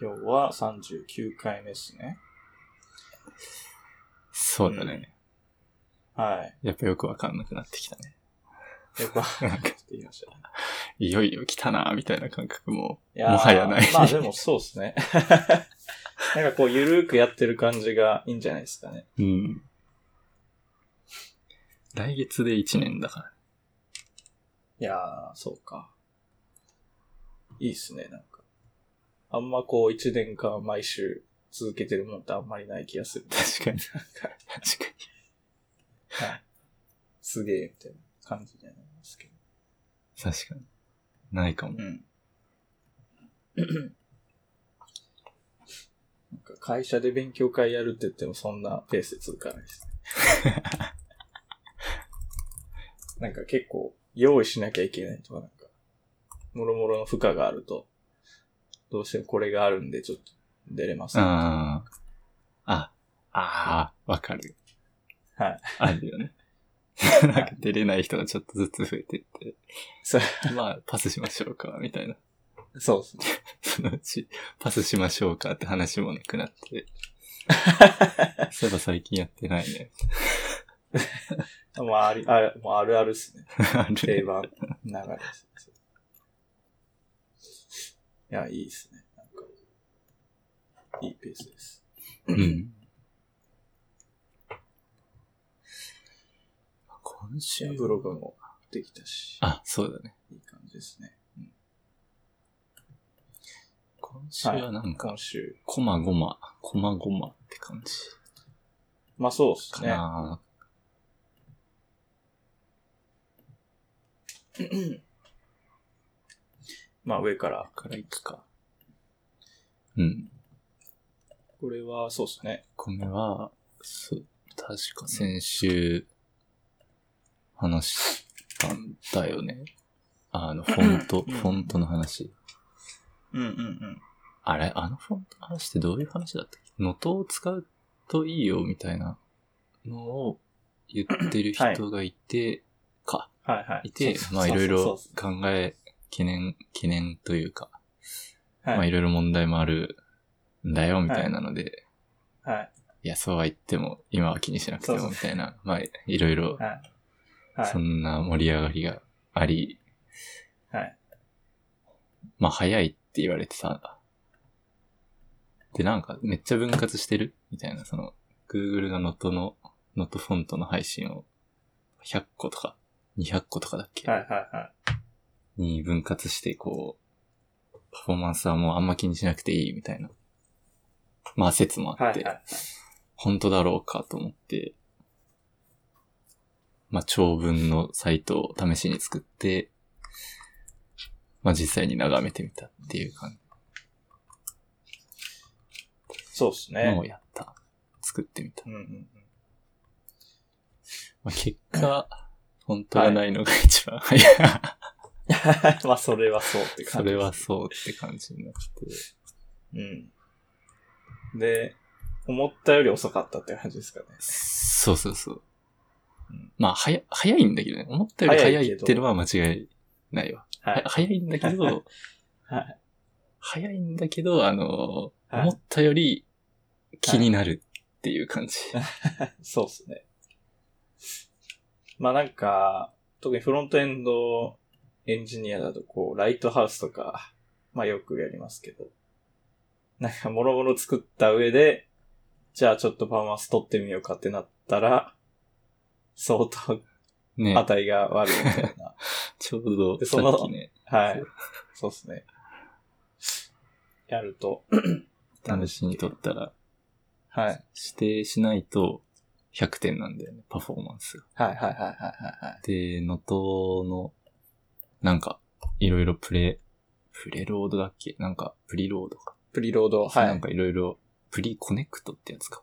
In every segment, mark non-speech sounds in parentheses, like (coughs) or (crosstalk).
今日は39回目ですね。そうだね。はい。やっぱよくわかんなくなってきたね。よくわかって言いましたね。いよいよ来たな、みたいな感覚も、もはやない。まあでもそうですね。(laughs) なんかこう、ゆるーくやってる感じがいいんじゃないですかね。うん。来月で1年だから。いやー、そうか。いいっすね、なんか。あんまこう、一年間毎週続けてるもんってあんまりない気がする。確かに。確かはい。すげえ、みたいな感じじゃないですけど。に。確かに。ないかも。うん。なんか会社で勉強会やるって言ってもそんなペースで続かないですね。(laughs) なんか結構用意しなきゃいけないとかなんか、もろもろの負荷があると、どうしてもこれがあるんでちょっと出れます、ああ。あ、ああ、わかる。はい。あるよね。なんか出れない人がちょっとずつ増えてって、そうまあ、パスしましょうか、みたいな。そうですね。そのうち、パスしましょうかって話もなくなって、(laughs) そういえば最近やってないね。(laughs) もうあり、あもうあるあるっすね。(laughs) ある定番流れです。いや、いいですね。なんか、いいペースです。うん。今週ブログもできたし、あ、そうだね。いい感じですね。うん今週はなんか、今週。こまごま、こまごまって感じまあそうですかね。な。(laughs) まあ上から。からいくか。うん。これはそうですね。米は、そう、確か先週、話したんだよね。あの、フォント、うんフォントの話。うんうんうん。あれあのフォントの話ってどういう話だったっけ？能登を使うといいよみたいなのを言ってる人がいて、か、はいはい。いて、まあいろいろ考え、懸念、懸念というか、はい。まあいろいろ問題もあるんだよみたいなので、はい。いや、そうは言っても、今は気にしなくてもみたいな、まあいろいろ、はい。はいそ。んな盛り上がりがあり、はい。まあ早いって言われてさ、で、なんかめっちゃ分割してる？みたいな、その、Google がノットの、ノットフォントの配信を100個とか、200個とかだっけ、はいはいはい。に分割して、こう、パフォーマンスはもうあんま気にしなくていいみたいな。まあ説もあって、はいはい。本当だろうかと思って、まあ長文のサイトを試しに作って、まあ実際に眺めてみたっていう感そうですじのをね。やった。作ってみた。うんうんうん。まあ、結果、本当がないのが一番早い。(laughs) まあそれはそうって感じ。それはそうって感じになって。うん。で、思ったより遅かったって感じですかね。そうそうそううん。まあ、早、早いんだけどね。思ったより早いってのは間違いないわ。は。はい早いんだけど、はい。早いんだけど、あの、はい思ったより気になるっていう感じ。(laughs) そうっすね。まあなんか、特にフロントエンドエンジニアだとこう、ライトハウスとか、まあよくやりますけど、なんかもろもろ作った上で、じゃあちょっとパフォーマンス取ってみようかってなったら、相当ね。(laughs) 値が悪いみたいな。(laughs) ちょうどさでそのね、はい。そうっすね。やると、試しに取ったら、はい。指定しないと100点なんだよね、パフォーマンスが。はいはいはいはいはいはい。で、能登の、なんか、いろいろプレ、 preload だっけ？なんか、 preload か。 preload、はなんい。かいろいろ、 preconnect ってやつか。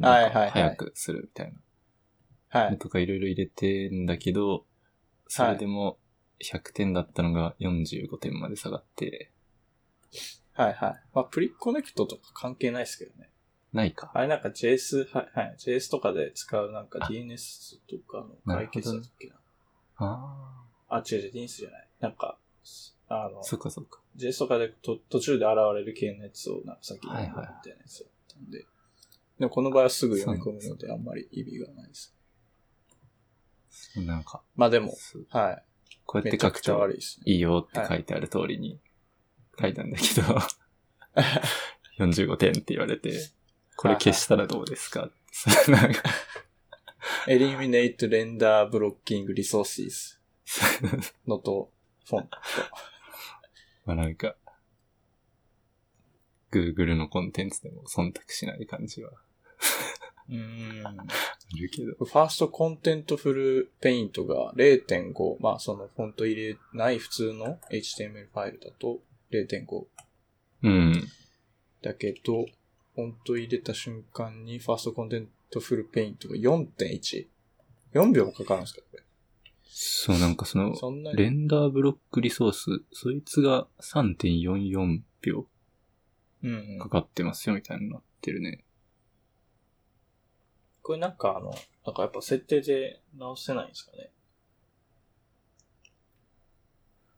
はいはいはい早くするみたいな。はい。とかいろいろ入れてんだけど、それでも100点だったのが45点まで下がって、はいはい。まあ、 preconnect とか関係ないですけどね。ないか。あれなんか JS、はい、はい。JS とかで使うなんか DNS とかの解決だっけな。ああ、違う違う、DNS じゃない。なんか、あのあ、、そっかそっか。JS とかでと途中で現れる系のやつをなんか先にみたいなやつだったんで。でもこの場合はすぐ読み込むのであんまり意味がないです。なんか、まあでも、はい。こうやって書くと悪い。いいよって書いてある通りに書いたんだけど、45点って言われて、これ消したらどうですか？なんか eliminate render blocking resources not font. まあなんか、Google のコンテンツでも忖度しない感じはうーん。あるけど。 First Contentful Paint が0.5。まあそのフォント入れない普通の HTML ファイルだと0.5うん。だけど、フォント入れた瞬間に First Contentful Paint が4.1。4秒もかかるんですかこれ。そう、なんかその。 ren der block resource、そいつが3.44秒うん、うんか。かってますよみたいになってるね。これなんかあの、なんかやっぱ設定で直せないんですかね？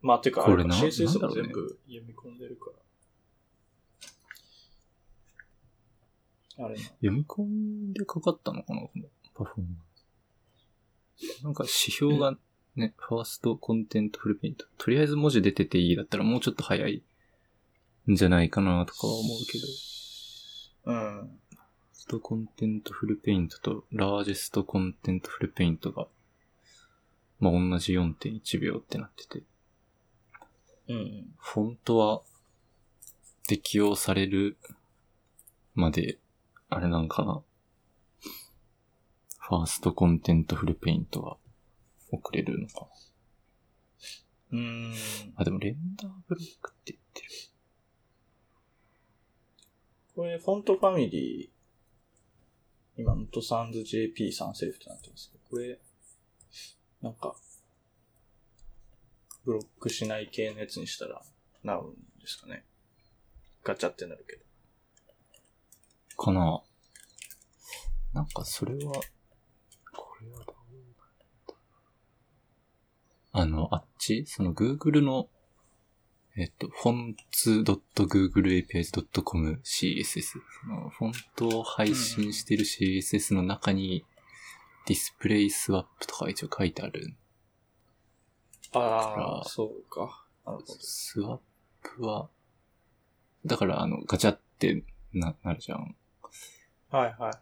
まあ、てか、これな CSS も全部読み込んでるから。あれな。読み込んでかかったのかなこのパフォーマンス。なんか指標がね、 First Contentful Paint。とりあえず文字出てていいだったらもうちょっと早いんじゃないかなとかは思うけど。うん。 First Contentful Paint と Largest Contentful Paint が、まあ、同じ4.1秒ってなってて。うんうん。フォントは適用されるまで、あれなんかな。 First Contentful Paint が遅れるのかな？うーん。あ、でも render block って言ってる。これ、 font familyー、今、トサンズ JP3 セルフってなってますけど、これ、なんか、ブロックしない系のやつにしたら、なるんですかね。ガチャってなるけど。かななんかそれは、あの、あっちその Google の、えっと、fonts.googleapis.com CSS。その、フォントを配信してる CSS の中に、ディスプレイスワップとか一応書いてある。あああ、そうか。なるほど。スワップは、だからあの、ガチャってな、なるじゃん。はいはいはい。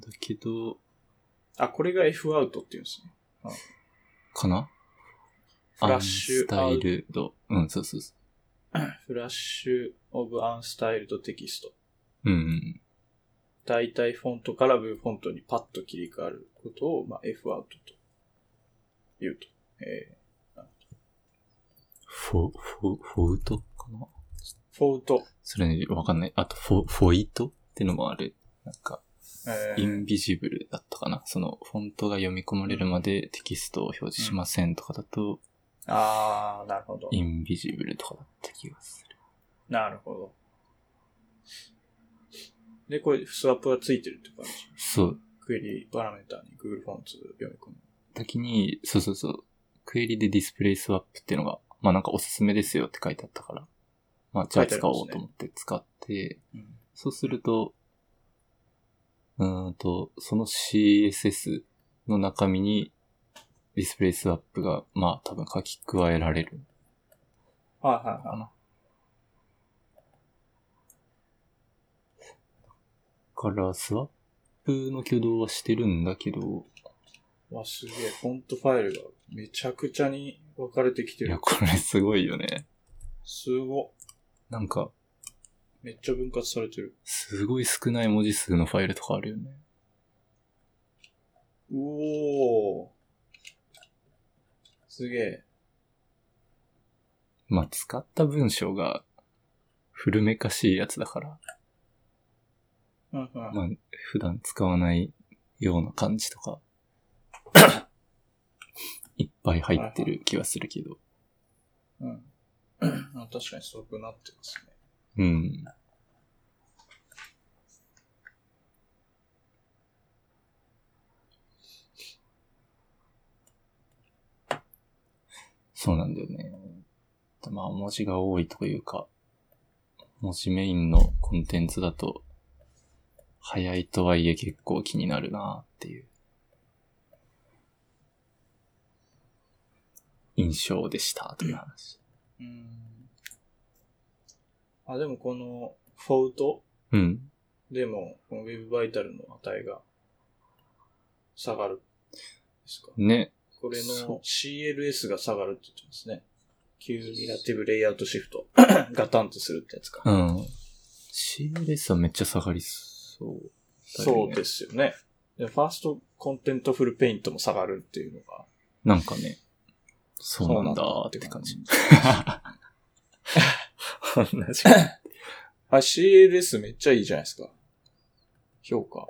だけど、あ、これが F アウトっていうんですね。かな？フラッシュアンスタイルド。うん、そうそうそ (coughs) フラッシュオブアンスタイルドテキスト。う。うんうん。大体フォントからブフォントにパッと切り替わることを、まあ、F アウトと言うと。えフォ、フォ、フォウトかな？ー、フォート。それね、わかんない。あと、フォ、フォイトってのもある。なんか、えーインビジブルだったかな。その、フォントが読み込まれるまでテキストを表示しませんとかだと、あー、なるほど。インビジブルとかだった気がする。なるほど。で、これ、スワップがついてるって感じ？そう。クエリパラメータに Google フォンツ読み込む。時に、そうそうそう。クエリでディスプレイスワップっていうのが、まあなんかおすすめですよって書いてあったから。まあじゃあ使おうと思って使って、うん。そうすると、うーんと、その CSS の中身にディスプレイスワップが、まあ多分書き加えられるはいはいはかな。から、スワップの挙動はしてるんだけど、い。わ、すげえ。フォントファイルがめちゃくちゃに分かれてきていや、る。これすごいよね。すご。なんか、めっちゃ分割されてる。すごい少ない文字数のファイルとかあるよね。うおー。すげえ。まあ、使った文章が古めかしいやつだから、うんうん。まあ、普段使わないような感じとか、(coughs) いっぱい入ってる気はするけど。うん。(coughs) あ確かにそうくなってますね。うん。そうなんだよね。まあ文字が多いというか、文字メインのコンテンツだと、早いとはいえ結構気になるなっていう印象でしたという話。うん。あ、でもこのフォート？うん。でも、この Web バイタルの値が下がるんですか？ね。これそうの CLS が下がるって言ってますね。 Cumulative Layout Shift。(laughs) ガタンとするってやつか。うん。CLS はめっちゃ下がりそう。そうですよね。で First Contentful Paint も下がるっていうのが。なんかね、そうなんだって感じ。(laughs) 同じ。あ、CLS めっちゃいいじゃないですか。評価。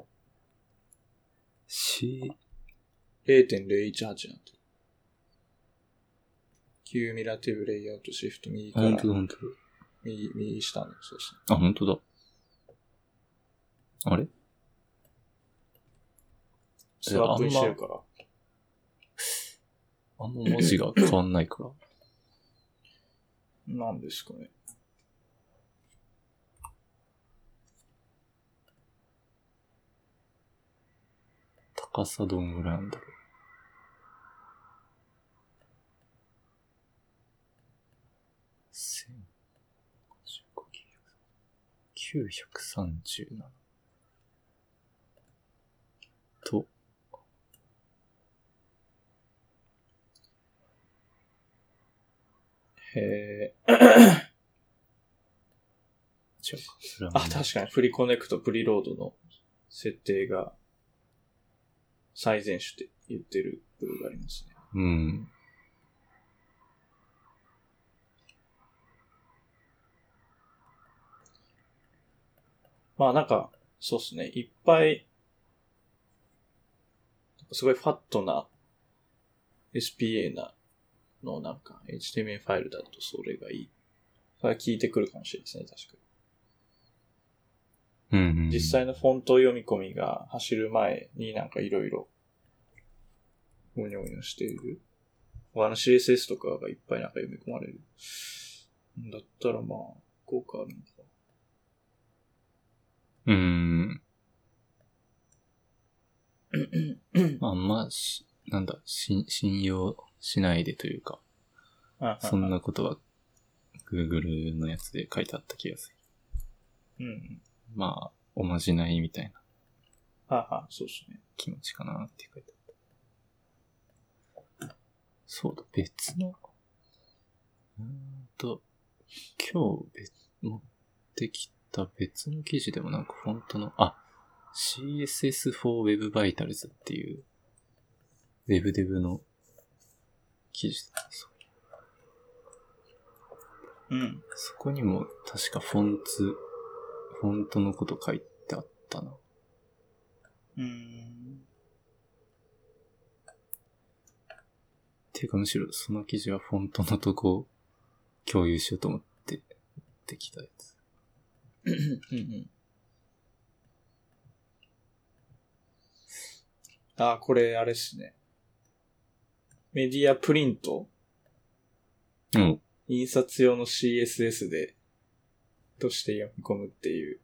C、0.018なんて。 Cumulative Layout Shift 右から本当だ本当だ。右、右下の、そうですね。あ、本当だ。あれ？スワップしてるから。あんま文字が変わんないから。なんですかね。高さどんぐらいなんだろう。937と、へえ。違うか。あ、確かに、プリコネクト、プリロードの設定が最善手って言ってる部分がありますね。うん。まあなんか、そうっすね。いっぱい、すごいファットな SPA なのなんか HTML ファイルだとそれがいい。それは効いてくるかもしれないですね、確かにうん、うん。に。実際のフォント読み込みが走る前になんかいろいろ、ゴニョゴニョしている。他の CSS とかがいっぱいなんか読み込まれる。だったらまあ、効果あるのか。うーん。あんまし、なんだ、し信用しないでというか、そんなことは Google のやつで書いてあった気がする。うん。まあ、おまじないみたいなはは、そうですね。気持ちかなって書いてあった。そうだ、別の、うーんと、今日別、持ってきた別の記事でもなんかフォントの、あ、CSS for Web Vitals っていう、WebDev の記事だ。そううん。そこにも確かフォンツ、フォントのこと書いてあったな。うん。ていうかむしろその記事はフォントのとこを共有しようと思ってできたやつ。うんうん。あ、これ、あれっすね。メディアプリント？うん。印刷用の CSS で、として読み込むっていう、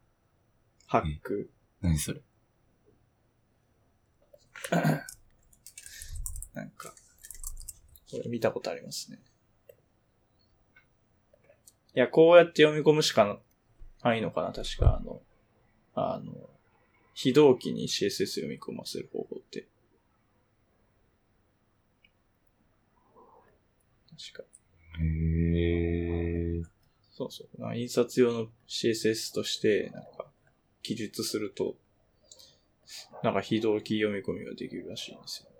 ハック。何それなんか、これ見たことありますね。いや、こうやって読み込むしかないのかな確か、あの、あの、非同期に CSS 読み込ませる方法って。確か。へえ。そうそう。なんか印刷用の CSS として、なんか、記述すると、なんか非同期読み込みができるらしいんですよ。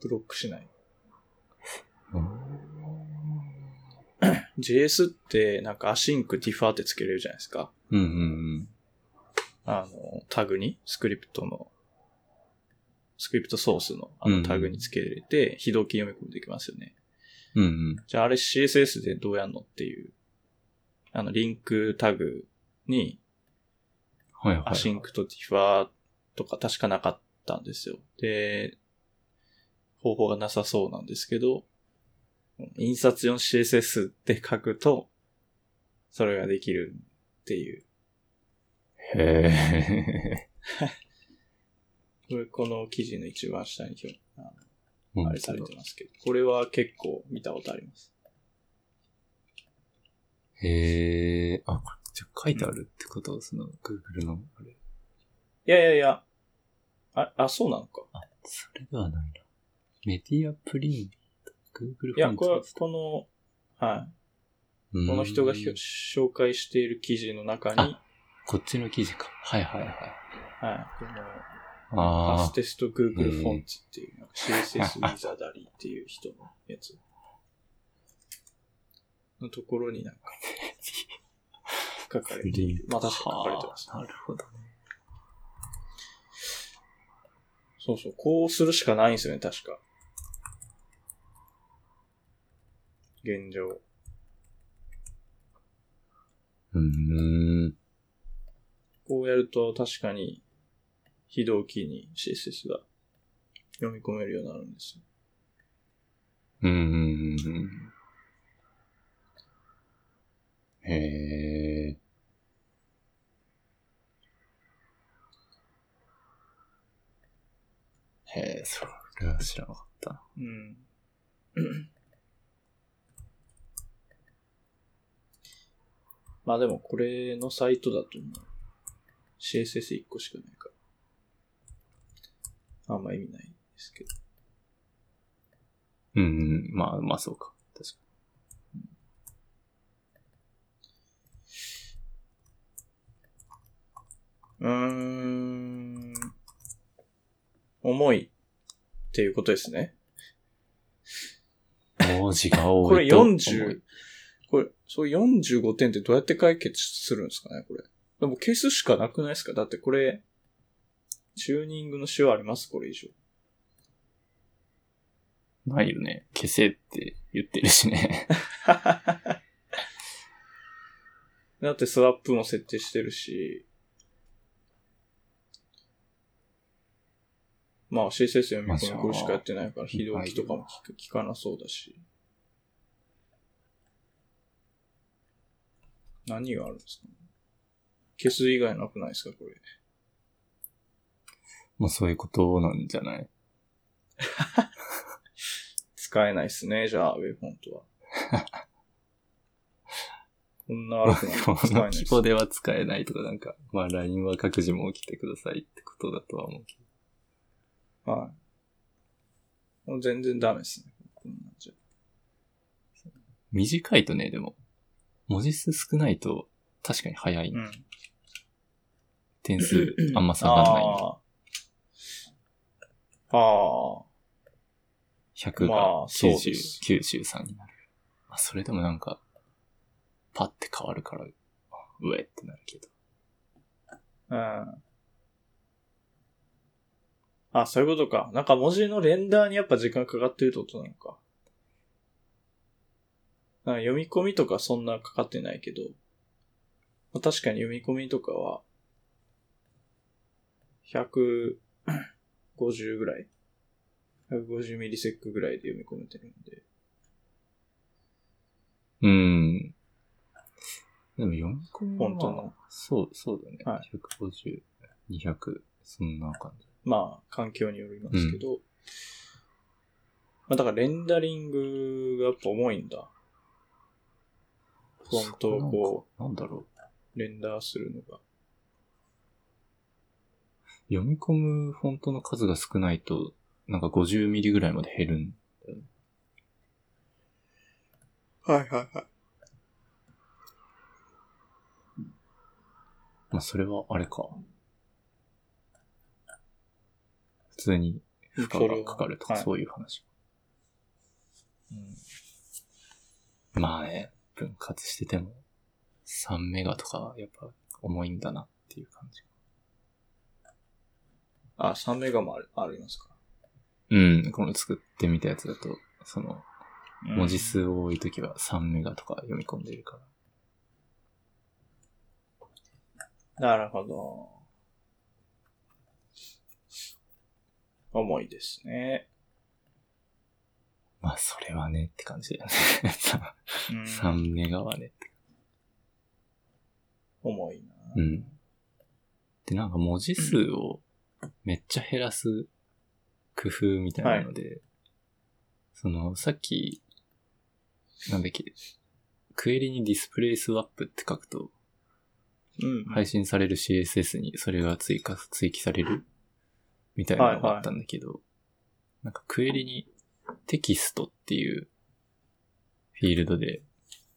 ブロックしない。JS って、なんか async defer ってつけれるじゃないですか。うんうんあの、タグに、スクリプトの、スクリプトソースのあうんうんのタグにつけれて、非同期読み込みできますよね。うん。じゃああれ CSS でどうやんのっていう、あの、リンクタグに、はいはい。 async と defer とか確かなかったんですよ。で、方法がなさそうなんですけど、印刷用 CSS って書くと、それができるっていう。へえ。(laughs) これ、この記事の一番下に表あうんあれされてますけど、これは結構見たことあります。へえ。あ、これ、じゃあ書いてあるってこと？その、Google の、あれ。いやいやいや。あ、あ、そうなのか。あ、それではないな。メディアプリント、Google いや、フォンこれト、この、はい。うんこの人が紹介している記事の中に、あこっちの記事か。はいはいはい。はい、この、ファあステスト Google フォンツっていう、CSS ウィザダリーっていう人のやつ。のところになんか、書かあ。れている。まあ確か書かれてます、はあなるほどね。そうそう、こうするしかないんですよね、確か。現状。うーん。こうやると確かに、非同期に CSS が読み込めるようになるんですよ。うんうん。へえ。へえ、それは知らなかった。うん。まあでもこれのサイトだともう CSS1 個しかないから。あんま意味ないですけど。うんうん。まあまあそうか。確かうーん。重いっていうことですね。に。文字が多いと。これ40、これ、そう45点ってどうやって解決するんですかね、これ。でも消すしかなくないですか？だってこれ、チューニングの仕様あります？これ以上。ないよね。消せって言ってるしね。(laughs) だってスワップも設定してるし、まあ CSS 読み込みこれしかやってないから、非同期とかも聞かなそうだし。何があるんですかね？消す以外なくないですかこれ？もうそういうことなんじゃない？(laughs) 使えないっすね、じゃあ、ウェブフォントは。(laughs) こんな悪くない (laughs) この規模では使えないとかなんか、まあ LINE は各自も起きてくださいってことだとは思うけど。はい。もう全然ダメですね。こんなんじゃ。短いとね、でも、文字数少ないと確かに早い。うん。点数あんま下がらない。ああ。ああ。100まがあそう90、です93になる。まあ、それでもなんか、パッて変わるから、上ってなるけど。うん。あ、そういうことか。なんか文字のレンダーにやっぱ時間かかってるってことなのか。なんか読み込みとかそんなかかってないけど、まあ確かに読み込みとかは、150ぐらい ?150 ミリセックぐらいで読み込めてるんで。うん。でも読み込みは、本当の？そう、そうだね。は150、200、そんな感じ。まあ、環境によりますけど、まあだからレンダリングがやっぱ重いんだ。フォントをこう。なんだろう。う、レンダーするのが。読み込むフォントの数が少ないと、なんか50ミリぐらいまで減るん。はいはいはい。まあ、それはあれか。普通に負荷がかかるとか、はいそういう話。うんまあね、分割してても、3メガとか、やっぱ重いんだなっていう感じ。あ、3メガもあるありますか？うん、この作ってみたやつだと、その、うん文字数多い時は3メガとか読み込んでるから。なるほど。重いですね。まあ、それはねって感じだよね。うん、3メガはねって。重いな。うん。で、なんか文字数をめっちゃ減らす工夫みたいなので、その、さっき、なんだっけ、クエリにディスプレイスワップって書くと、うん。配信される CSS にそれが追加、追記されるみたいなのがあったんだけど、なんかクエリにテキストっていうフィールドで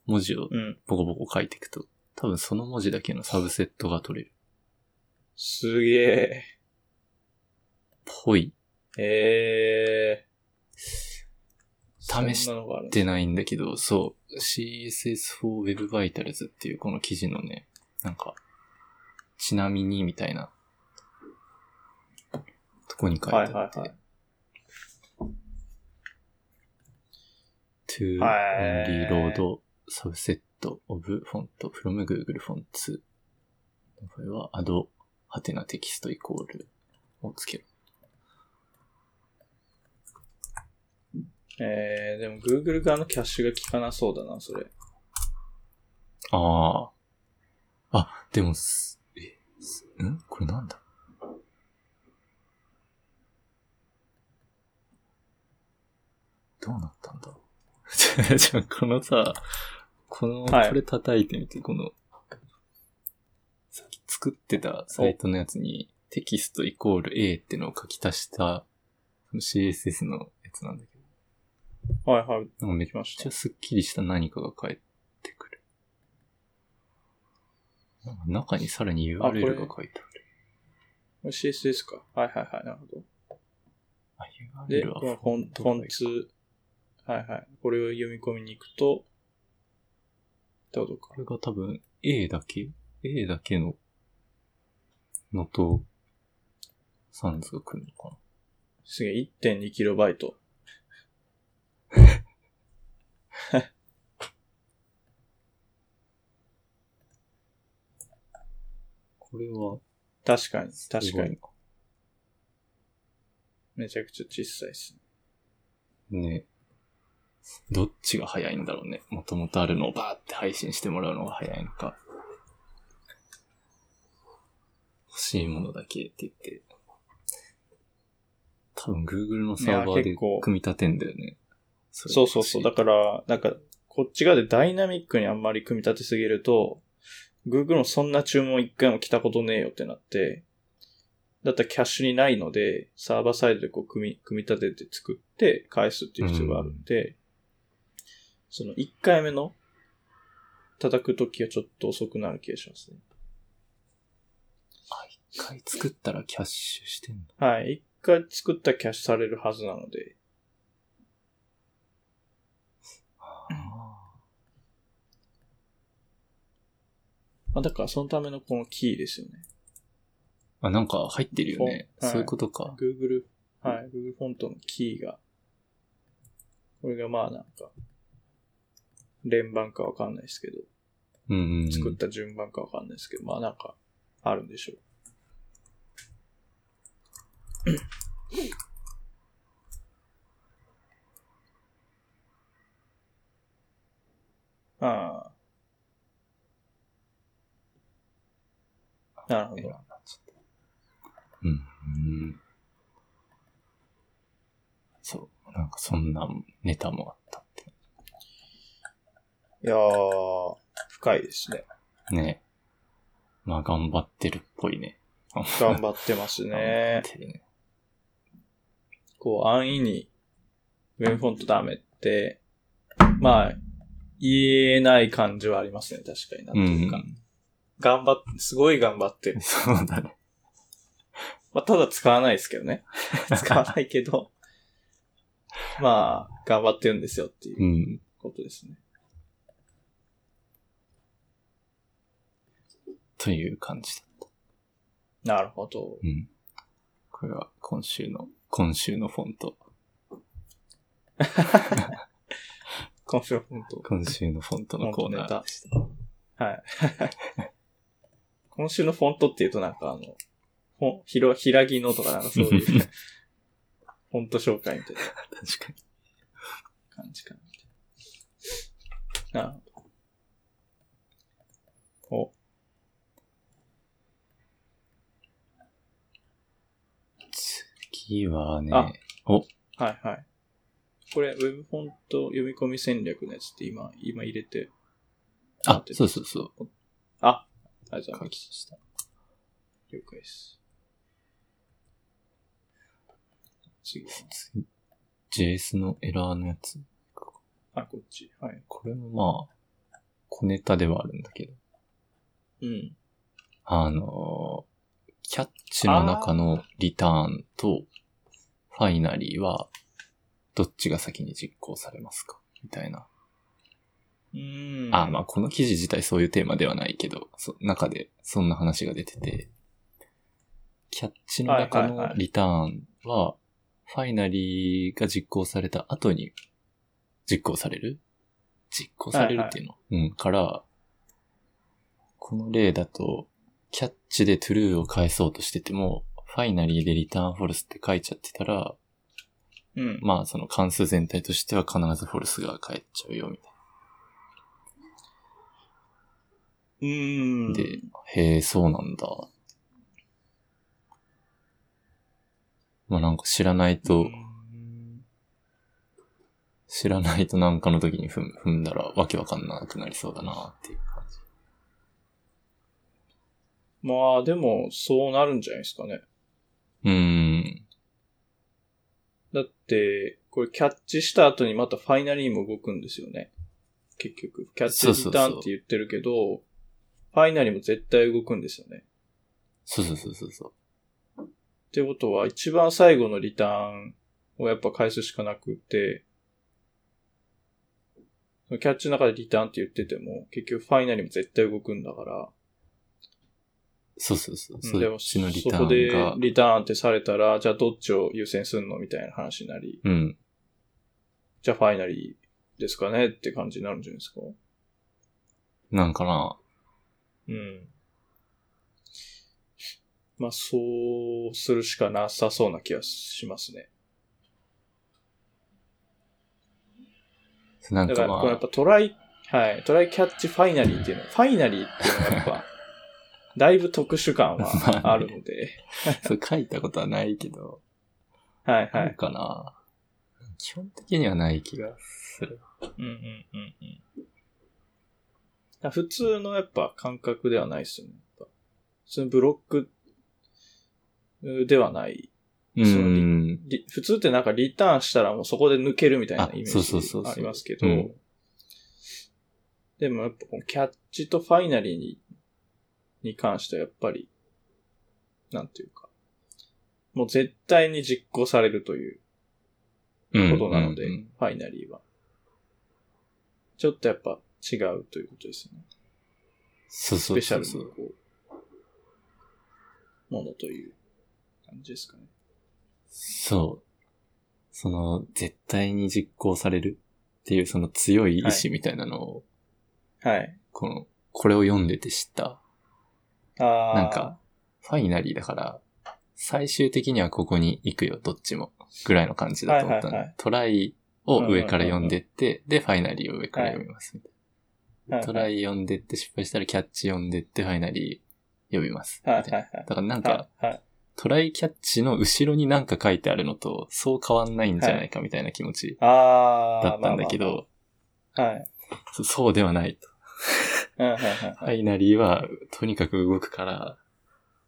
文字をうん。ボコボコ書いていくと、多分その文字だけのサブセットが取れる。すげえ。ぽい。ええ試してないんだけど、そう、CSS for Web Vitals っていうこの記事のね、なんか、ちなみにみたいな、とこに書いてあって、はいはいはい。to はい only load subset of font from Google Fonts これは add ハテナテキストイコールをつける。えー、でも Google 側のキャッシュが効かなそうだな、それ。ああ。あ、でもす、え、すん？これなんだ？どうなったんだ？(laughs) じゃあ、このさ、この、はい。これ叩いてみて、この、さっき作ってたサイトのやつに、テキストイコール A ってのを書き足した、CSS のやつなんだけど、はいはい。なんかめっ来ましたちゃスッキリした何かが返ってくる。中にさらに URL が書いてある。これ CSS か。はいはいはい、なるほど。あ、で、URL はフォンフォンツ、はいはい。これを読み込みに行くと、ってことかこ。れが多分 A だけ ?A だけののと、サンズが来るのかなすげえ、1.2KB。(laughs) これは、確かに、確かに。。めちゃくちゃ小さいですね。ね。どっちが早いんだろうね。もともとあるのをバーって配信してもらうのが早いのか。欲しいものだけって言って。多分 Google のサーバーで組み立てんだよね。それそうそうそう。だから、なんか、こっち側でダイナミックにあんまり組み立てすぎると、Google もそんな注文一回も来たことねえよってなって、だったらキャッシュにないので、サーバーサイドでこう組み、組み立てて作って返すっていう必要があるんで、その1回目の叩くときはちょっと遅くなる気がしますね。一回作ったらキャッシュしてんの？はい。一回作ったらキャッシュされるはずなので、まあ、だからそのためのこのキーですよね。あ、なんか入ってるよね。はいそういうことか。Google、はい、Google フォントのキーが、これがまあなんか、連番かわかんないですけど、うんうんうん。作った順番かわかんないですけど、まあなんか、あるんでしょう。(coughs) ああ。なるほど。うん。うん。そう。なんかそんなネタもあったって。いやー、深いですね。ね。まあ頑張ってるっぽいね。頑張ってますねね。こう、安易に、ウェブフォントダメって、まあ、言えない感じはありますね、確かにな。とういうかん。頑張って、すごい頑張ってる。(laughs) そうだね。まあ、ただ使わないですけどね。(laughs) 使わないけど、まあ、頑張ってるんですよっていううんことですね。という感じだった。なるほど。うん。これは今週の、今週のフォント。(laughs) 今週は本当今週のフォントのコーナーでした。はい。今週のフォントって言うとなんかあの、ほひろ、ひらぎのとかなんかそういう、(laughs) フォント紹介みたいな。確かに。感じかな。なるほど。お、次はね、あお、はいはい。これ、ウェブフォント読み込み戦略のやつって今、今入れて。あ、そうそうそう。あ、ありがとうござい書きます。した。了解です。次は。次 JS のエラーのやつ。あ、こっち。はい。これもまあ、小ネタではあるんだけど。うん。あのーキャッチの中のリターンと、ファイナリーは、どっちが先に実行されますか？みたいな。うーん。あ、まあ、この記事自体そういうテーマではないけど、そ中でそんな話が出てて、キャッチの中はいはいはい。のリターンは、ファイナリーが実行された後に実行される？実行されるっていうの、うん、から、この例だと、キャッチでトゥルーを返そうとしてても、ファイナリーでリターンフォルスって書いちゃってたら、うん。まあその関数全体としては必ずフォルスが返っちゃうよ、みたいうーん。な。で、へえ、そうなんだ。まあなんか知らないと、うん知らないとなんかの時に踏ん踏んだらわけわかんなくなりそうだなっていう感じ。まあ、でも、そうなるんじゃないですかね。うーん。だって、これキャッチした後にまたファイナリーも動くんですよね。結局。キャッチリターンって言ってるけど、ファイナリーも絶対動くんですよね。そうそうそうそうそう。ってことは、一番最後のリターンをやっぱ返すしかなくて、キャッチの中でリターンって言ってても、結局ファイナリーも絶対動くんだから、そうそうそう。うんでもそこでリターンってされたら、じゃあどっちを優先するのみたいな話になり、うん。じゃあファイナリーですかねって感じになるんじゃないですか？なんかな。うん。まあ、そうするしかなさそうな気がしますね。なんかだから、やっまぱトライ、はい、トライキャッチファイナリーっていうのは、ファイナリーっていうのはやっぱ、(laughs) だいぶ特殊感はあるので、あ、そう書いたことはないけど、はいはい。かな。基本的にはない気がする。うんうんうんうん。普通のやっぱ感覚ではないですよね。普通のブロックではない。普通ってなんかリターンしたらもうそこで抜けるみたいなあイメージありますけど。うん、でもやっぱキャッチとファイナリーに、に関してはやっぱり、なんていうか、もう絶対に実行されるといううん。ことなので、ファイナリーは。ちょっとやっぱ違うということですね。そうそうスペシャそうそう。ルなこう、ものという感じですかね。そう。その、絶対に実行されるっていうその強い意志みたいなのを、はい。この、これを読んでて知った。ああ。なんか、ファイナリーだから、最終的にはここに行くよ、どっちも。ぐらいの感じだと思ったの、はいはいはいトライを上から読んでって、で、ファイナリーを上から読みますみたいな。はいトライ読んでって失敗したらキャッチ読んでってファイナリー読みます。はいはいはい。だからなんか。トライキャッチの後ろになんか書いてあるのと、そう変わんないんじゃないかみたいな気持ちああ。だったんだけど。はい。そそうではないと。フはい。ァイナリーは、とにかく動くから、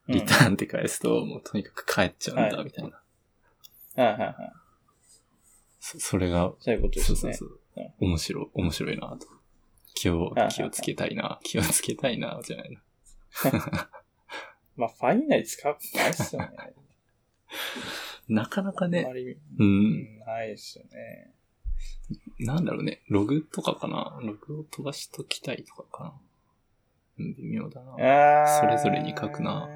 リターンって返すと、もうとにかく帰っちゃうんだ、はいみたいな。うんはいはいはい。そそれが、そういうことですね。面白い、面白いなと。気を気をつけたいな、気をつけたいな、じゃないな。(laughs) まあ、ファイナリー使うことないっすよね。(laughs) なかなかねう、うんん、ないっすよね。なんだろうね、ログとかかなログを飛ばしときたいとかかなうん、微妙だな。それぞれに書くな。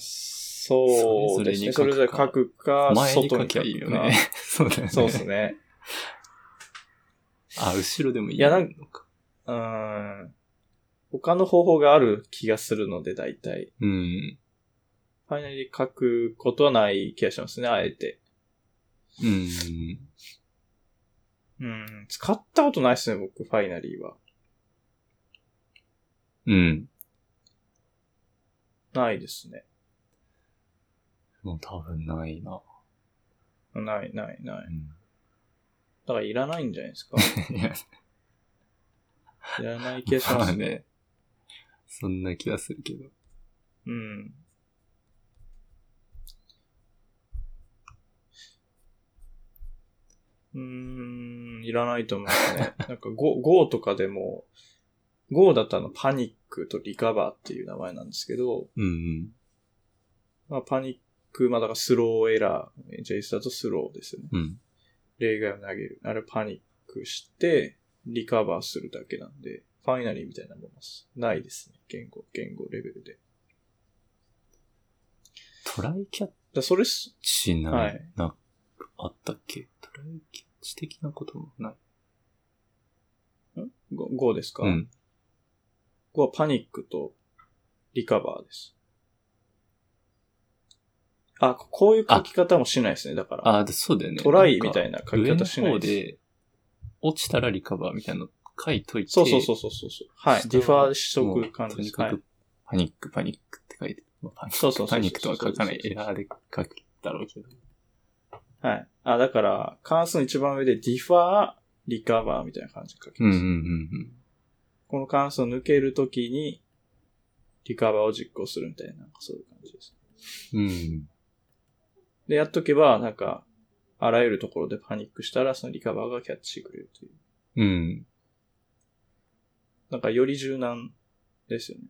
そうですね。そそれぞれに書くか前に書。きゃいいよね。(laughs) そうだよね。そうですね。あ、後ろでもいいいやなんのか。うん。他の方法がある気がするので、大体。うん。ファイナリー書くことはない気がしますね、あえて。うん。うん。使ったことないですね、僕、ファイナリーは。うん。ないですね。もう多分ないな。ない、ない、ない。うん。だからいらないんじゃないですか。(laughs) いや、いらない気がしますね。まあね。そんな気がするけど。うん。うーん、いらないと思いますね。なんか Go, Go とかでも、Go だとあのパニックとリカバーっていう名前なんですけど、うんうん。まあパニック、まあだからスローエラー、JS だとスローですよね。うん。例外を投げる。あれパニックして、リカバーするだけなんで、ファイナリーみたいなものです。ないですね。言語、言語レベルで。トライキャッだそれす、チない、はいな、あったっけ？トライキャッチ的なこともない。5, 5ですか、うん。5はパニックとリカバーです。あ、こういう書き方もしないですね。だから。あ、でそうだよね。トライみたいな書き方しない方です。で、落ちたらリカバーみたいなの書いといて。そうそうそうそうそう。はい。下ディファーしとく感じです。はいもうとにかく。panic、panic って書いて panic そうそう panic とは書かない。エラーで書くだろうけど。はい。あ、だから、関数の一番上で defer、recover みたいな感じで書きます。うんうんうんこの関数を抜けるときに、 recover を実行するみたいな、なんかそういう感じです。うん。うん。で、やっとけば、なんか、あらゆるところで panic したら、その recover がキャッチしてくれるという。うん。なんか、より柔軟ですよね。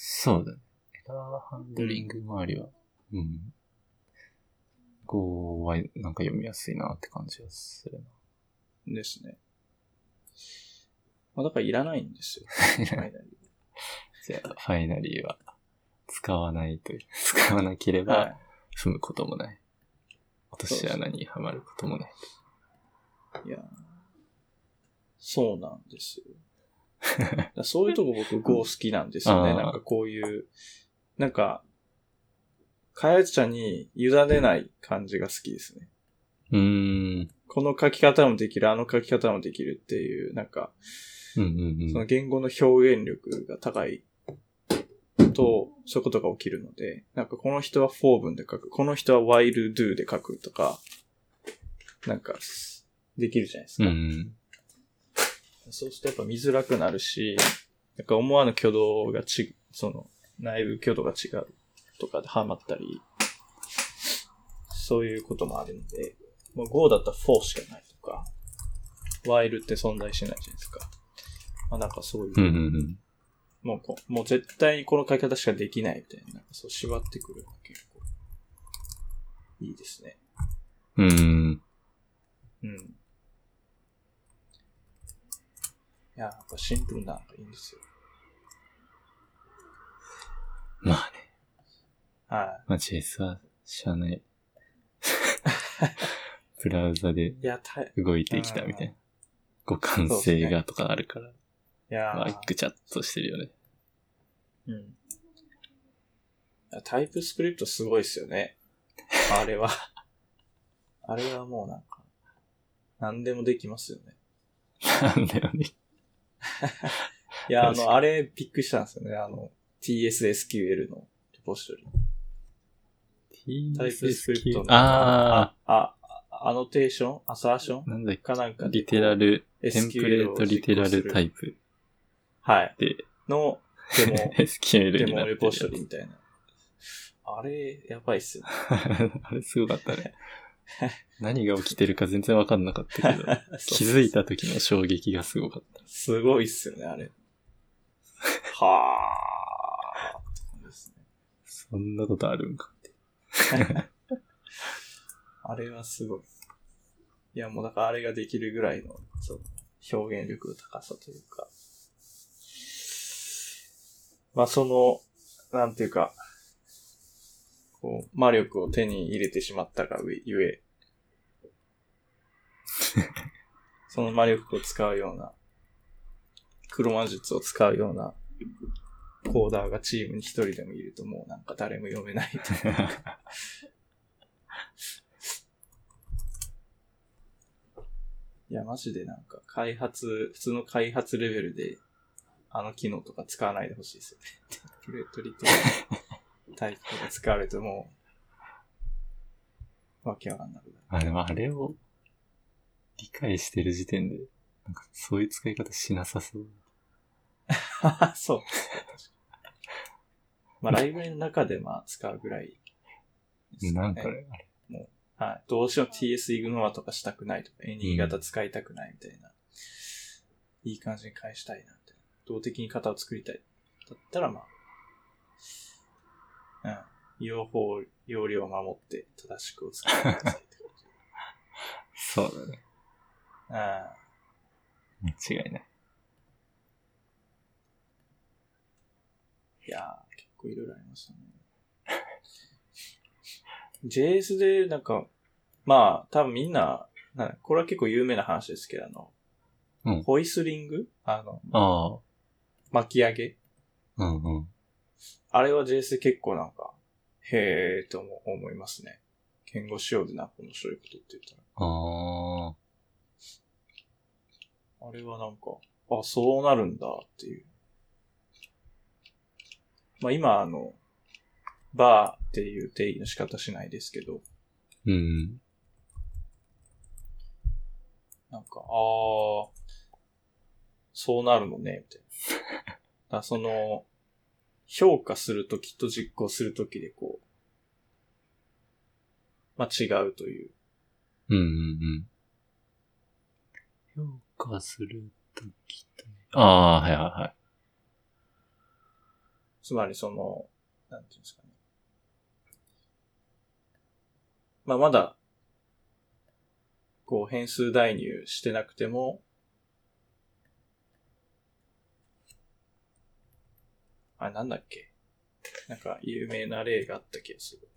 そうだね。エラーハンドリング周りは、うん。Go はなんか読みやすいなって感じがするな。ですね。まあ、だからいらないんですよ。(laughs) ファイナリーじゃあ、ファイナリーは使わないという、使わなけれはば踏むこともない。落とし穴にはまることもない。い。いや、そうなんですよ。そういうとこ僕 Go 好きなんですよね。(laughs) なんかこういう、なんか、かやちゃんに委ねない感じが好きですね。うーん。この書き方もできる、あの書き方もできるっていう、なんか、うんうんうん。その言語の表現力が高いと、そういうことが起きるので、なんかこの人は for 文で書く、この人は while do で書くとか、なんか、できるじゃないですか。うんうん。そうするとやっぱ見づらくなるし、なんか思わぬ挙動がち、その、内部挙動が違うとかでハマったり、そういうこともあるんで、もう Go だったら for しかないとか、while って存在しないじゃないですか。まあなんかそういう、うんうんうん。もうこ、もう絶対にこの書き方しかできないみたいな、なんかそう縛ってくるのが結構、いいですね。うん。うん。いや、やっぱシンプルなのがいいんですよ。まあね。はまあ JS はしゃあない。(laughs) ブラウザで動いてきたみたいな。互換性がとかあるから。いやまあ、ぐちゃっとしてるよね。うん。タイプスクリプトすごいっすよね。あれは。(laughs) あれはもうなんか、何でもできますよね。なんだよね。いや、あの、あれびっくりしたんですよね。あの、TSSQL のリポジトリ。タイプスクリプトの。ああ、あ、アノテーションアサーションあ、なんだっけかなんかでリテラル、テンプレートリテラルタイプはい。で、の、デモ、(laughs) SQL デになってるやつモレポジトリみたいな。あれ、やばいっすよね。(laughs) あれすごかったね。何が起きてるか全然わかんなかったけど、(laughs) 気づいた時の衝撃がすごかった。すごいっすよね、あれ。はーって感じですね。そんなことあるんかって。あれはすごい。いや、もうだからあれができるぐらいの、そう、表現力の高さというか。まあその、なんていうか、こう、魔力を手に入れてしまったがゆえ、(laughs) その魔力を使うような、黒魔術を使うようなコーダーがチームに一人でもいるともうなんか誰も読めないとい (laughs) いや、マジでなんか開発、普通の開発レベルであの機能とか使わないでほしいですよね。テ (laughs) ンプレートリトタイプとか使われるともう、わけわかんなくなる。あ、でもあれを理解してる時点で、なんかそういう使い方しなさそう。(laughs) そう。まあ、ライブの中でまあ使うぐらいね、なんかね、あれ。はい。どうしても TS イグノアとかしたくないとか、NE 型使いたくないみたいな。いい感じに返したいな。動的に型を作りたい。だったらまあ、うん。用法、容量を守って正しくお使いくださいって感 (laughs) そうだね。じ。うん。間違いない。いやー、結構いろいろありましたね。(laughs) JS で、なんか、まあ、多分みんな、なこれは結構有名な話ですけど、あの、うんホイスリング？あの、あ巻き上げ？あ、うんうん。あれは JS で結構なんか、へーとも思いますね。言語仕様でなんか面白いことって言ったら。ああ、あれはなんか、あ、そうなるんだっていう。まあ今あの、バーっていう定義の仕方しないですけど、うん。なんか、ああ、そうなるのね、みたいな。だからその、評価するときと実行するときでこう、まあ違うという。うんうんうん。評価するときとね。ああ、はいはいはい。つまりその、なんていうんですかね。まあまだ、こう変数代入してなくても、あ、なんだっけ？なんか有名な例があった気がする。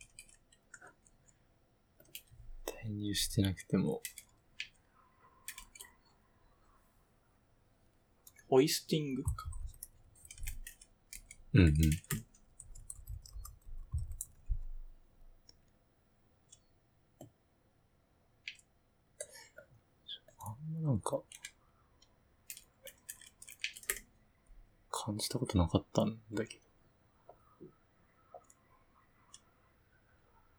代入してなくても。ホイスティングか？うんうん。あんまなんか、感じたことなかったんだけ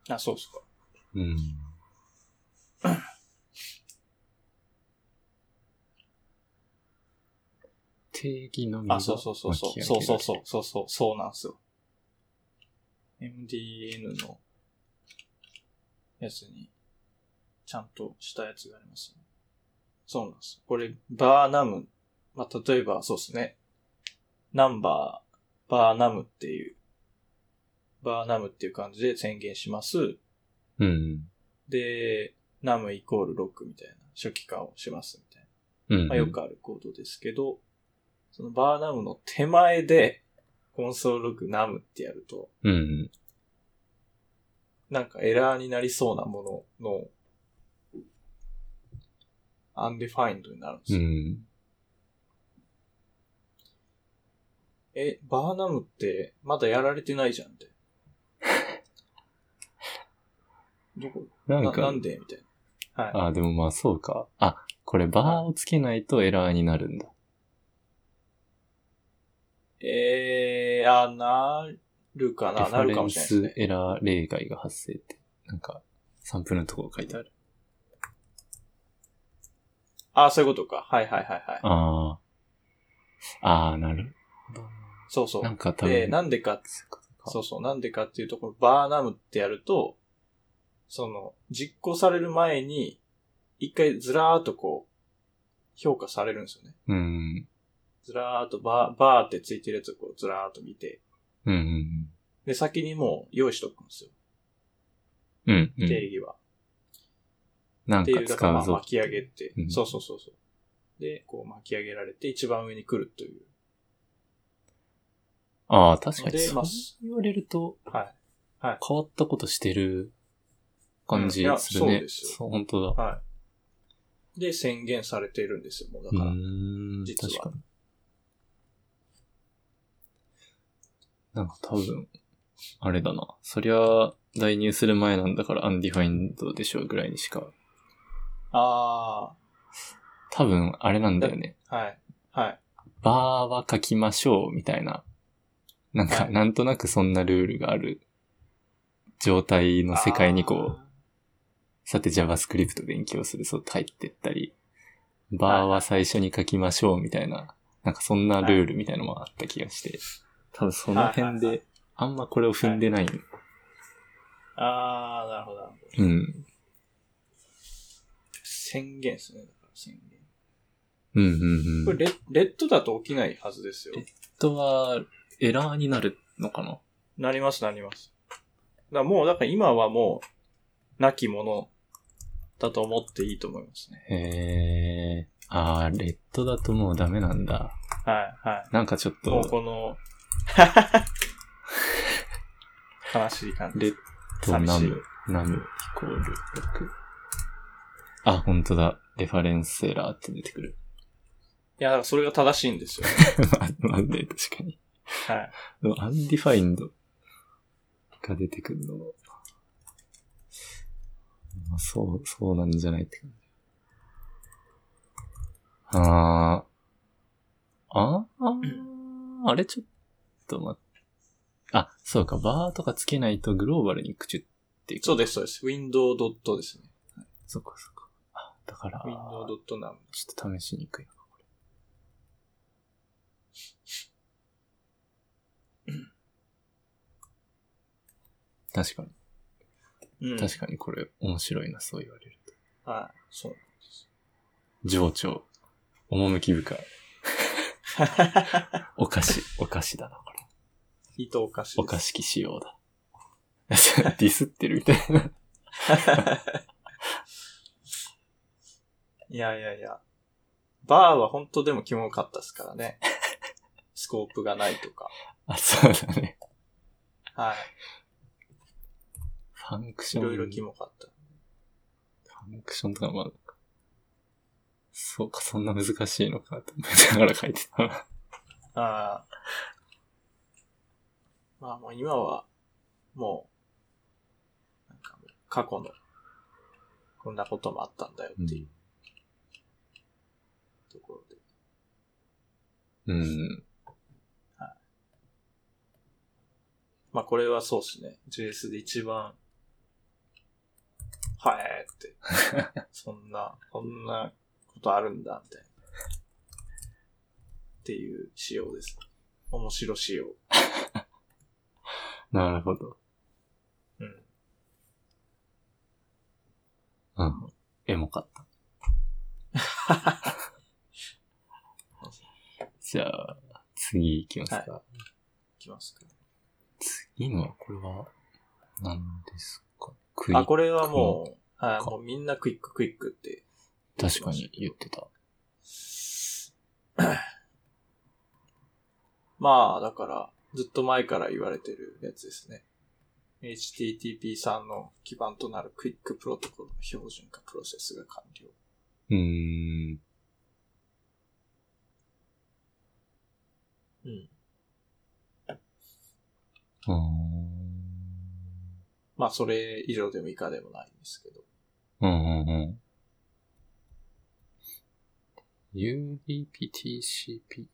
あ、そうっすか。ど。うん。(coughs) 定義のみがあ、そうそうそうそう。そうそうそう。そうそう。そうなんですよ。MDN のやつに、ちゃんとしたやつがあります、ね。そうなんです。これ、バーナム。まあ、例えば、そうですね。ナンバー、 var num っていう、 var num っていう感じで宣言します。うんうん。で、 num イコール6みたいな初期化をしますみたいな。うんうん。まあ、よくあるコードですけど、その var num の手前で、 console.log num ってやると、うんうん。なんかエラーになりそうなものの、 undefined になるんですよ。うん。え、バーナムってまだやられてないじゃんって。(laughs) どこ？なんか、ななんで？みたいな。はい。あ、でもまあそうか。あ、これバーをつけないとエラーになるんだ。えー、あ、なるかな、なるかもしれないね。エラー例外が発生って、なんか、サンプルのところ書いてある。あ、そういうことか。はいはいはいはい。ああ。ああ、なるほど。そうそう。なんか多分。で、なんでか、そうそうなんでかっていうと、ころ、バーナムってやると、その、実行される前に、一回ずらーっとこう、評価されるんですよね。うん。ずらーっとバー、バーってついてるやつをこう、ずらーっと見て、うんうんで、先にもう用意しとくんですよ。うん。うん、うん。定義は。なんかっていう、だからま使うぞ。あ巻き上げって、うんそうそうそうそう。で、こう巻き上げられて一番上に来るという。ああ、確かに。でまあそう言われると、はい。変わったことしてる感じするね。そうですよそう、本当だ。はい。で、宣言されているんですよ、もうだうから。ーん、実は確かに。なんか多分、あれだな。そりゃ、代入する前なんだから undefined でしょうぐらいにしか。あ多分あれなんだよね。はい。はい。 var は書きましょうみたいな。なんか、はいなんとなくそんなルールがある状態の世界にこう、さて JavaScript 勉強するそう入ってったり、 var は最初に書きましょうみたいな、なんかそんなルールみたいなのもあった気がして、多分その辺で、あんまこれを踏んでない。あー、なるほど、なるほど。うん。宣言ですね。だから宣言。うんうんうん。これレ、レッドだと起きないはずですよ。レとは、エラーになるのかな？なります、なります。だからもう、だから今はもう、なきものだと思っていいと思いますね。へえ。あー、 let だともうダメなんだ。はい、はなんかちょっい。もうと、この、(laughs) 悲しい感じ。 let 寂しい num、num イコール6。あ、本当だ。 ReferenceError って出てくる。いや、だからそれが正しいんですよ。まあね、確かに。はい。でも、 undefined が出てくるのは、まあ、そう、そうなんじゃないって感じ。あー。あああれちょっと待って。あ、そうか、バーとかつけないとグローバルに口っていく。そうです、そうです。window ドットですね。そうか、そうか。あ、だから、window ドットナム。ちょっと試しにくいな、確かに。うん。確かにこれ面白いな、そう言われると。はい。そう。情緒。趣深い。(laughs) お菓子、お菓子だな、これ。糸おかしいです。お菓子仕様だ。(laughs) ディスってるみたいな。(laughs) いやいやいや。バーは本当でもキモかったですからね。スコープがないとか。あ、そうだね。はファンクい。ション。いろいろキモかった。ファンクションとかまあ、そうか、そんな難しいのかと思いながら書いてたな。ああ。まあもう今は、もう、なんかもう過去の、こんなこともあったんだよっていうところで。うん。まあこれはそうですね。JS で一番、はいって。(laughs) そんな、こんなことあるんだ、みたいな。っていう仕様です。面白仕様。(laughs) なるほど。うん。うん。エモかった。(laughs) じゃあ、次行きますか。はいいきますか。次の、これは、何ですか？クイあ、これはもう、はい、かもうみんなクイッククイックって。確かに言ってた。(coughs) まあ、だから、ずっと前から言われてるやつですね。HTTP さんの基盤となるクイックプロトコルの標準化プロセスが完了。うーん。うん。うーん。まあ、それ以上でも以下でもないんですけど。うんうんうん。UDP、TCP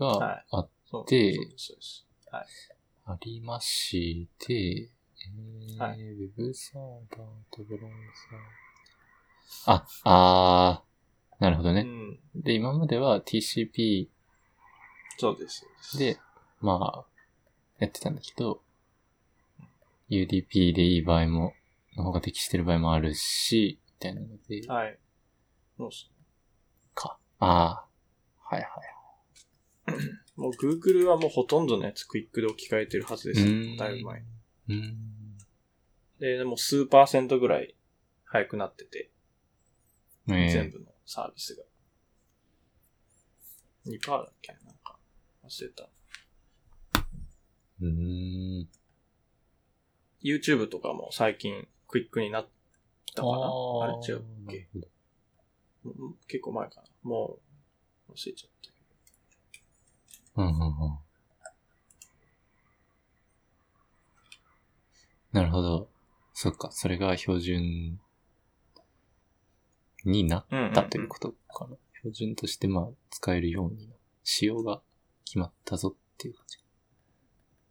はがいあそうでそうです、そうです。ありまして、えーはいウェブサーバーとブラウザー。あ、あー、なるほどね。うん。で、今までは TCP。そうですで、まあ、やってたんだけど、UDP でいい場合も、の方が適してる場合もあるし、みたいなので、はい。そうっすか。ああ、はいはい。もう Google はもうほとんどのやつクイックで置き換えてるはずです。だいぶ前に。うーん。で、でも数パーセントぐらい早くなってて、え全部のサービスが。2%だっけなんか、忘れた。うーん。YouTube とかも最近クイックになったかな？あれ違うっけ？結構前かなもう、忘れちゃったけうんうんうん。なるほど。そっか、それが標準になっうんうんうんたということかな。標準としてまあ使えるようにな、仕様が決まったぞっていう感じ。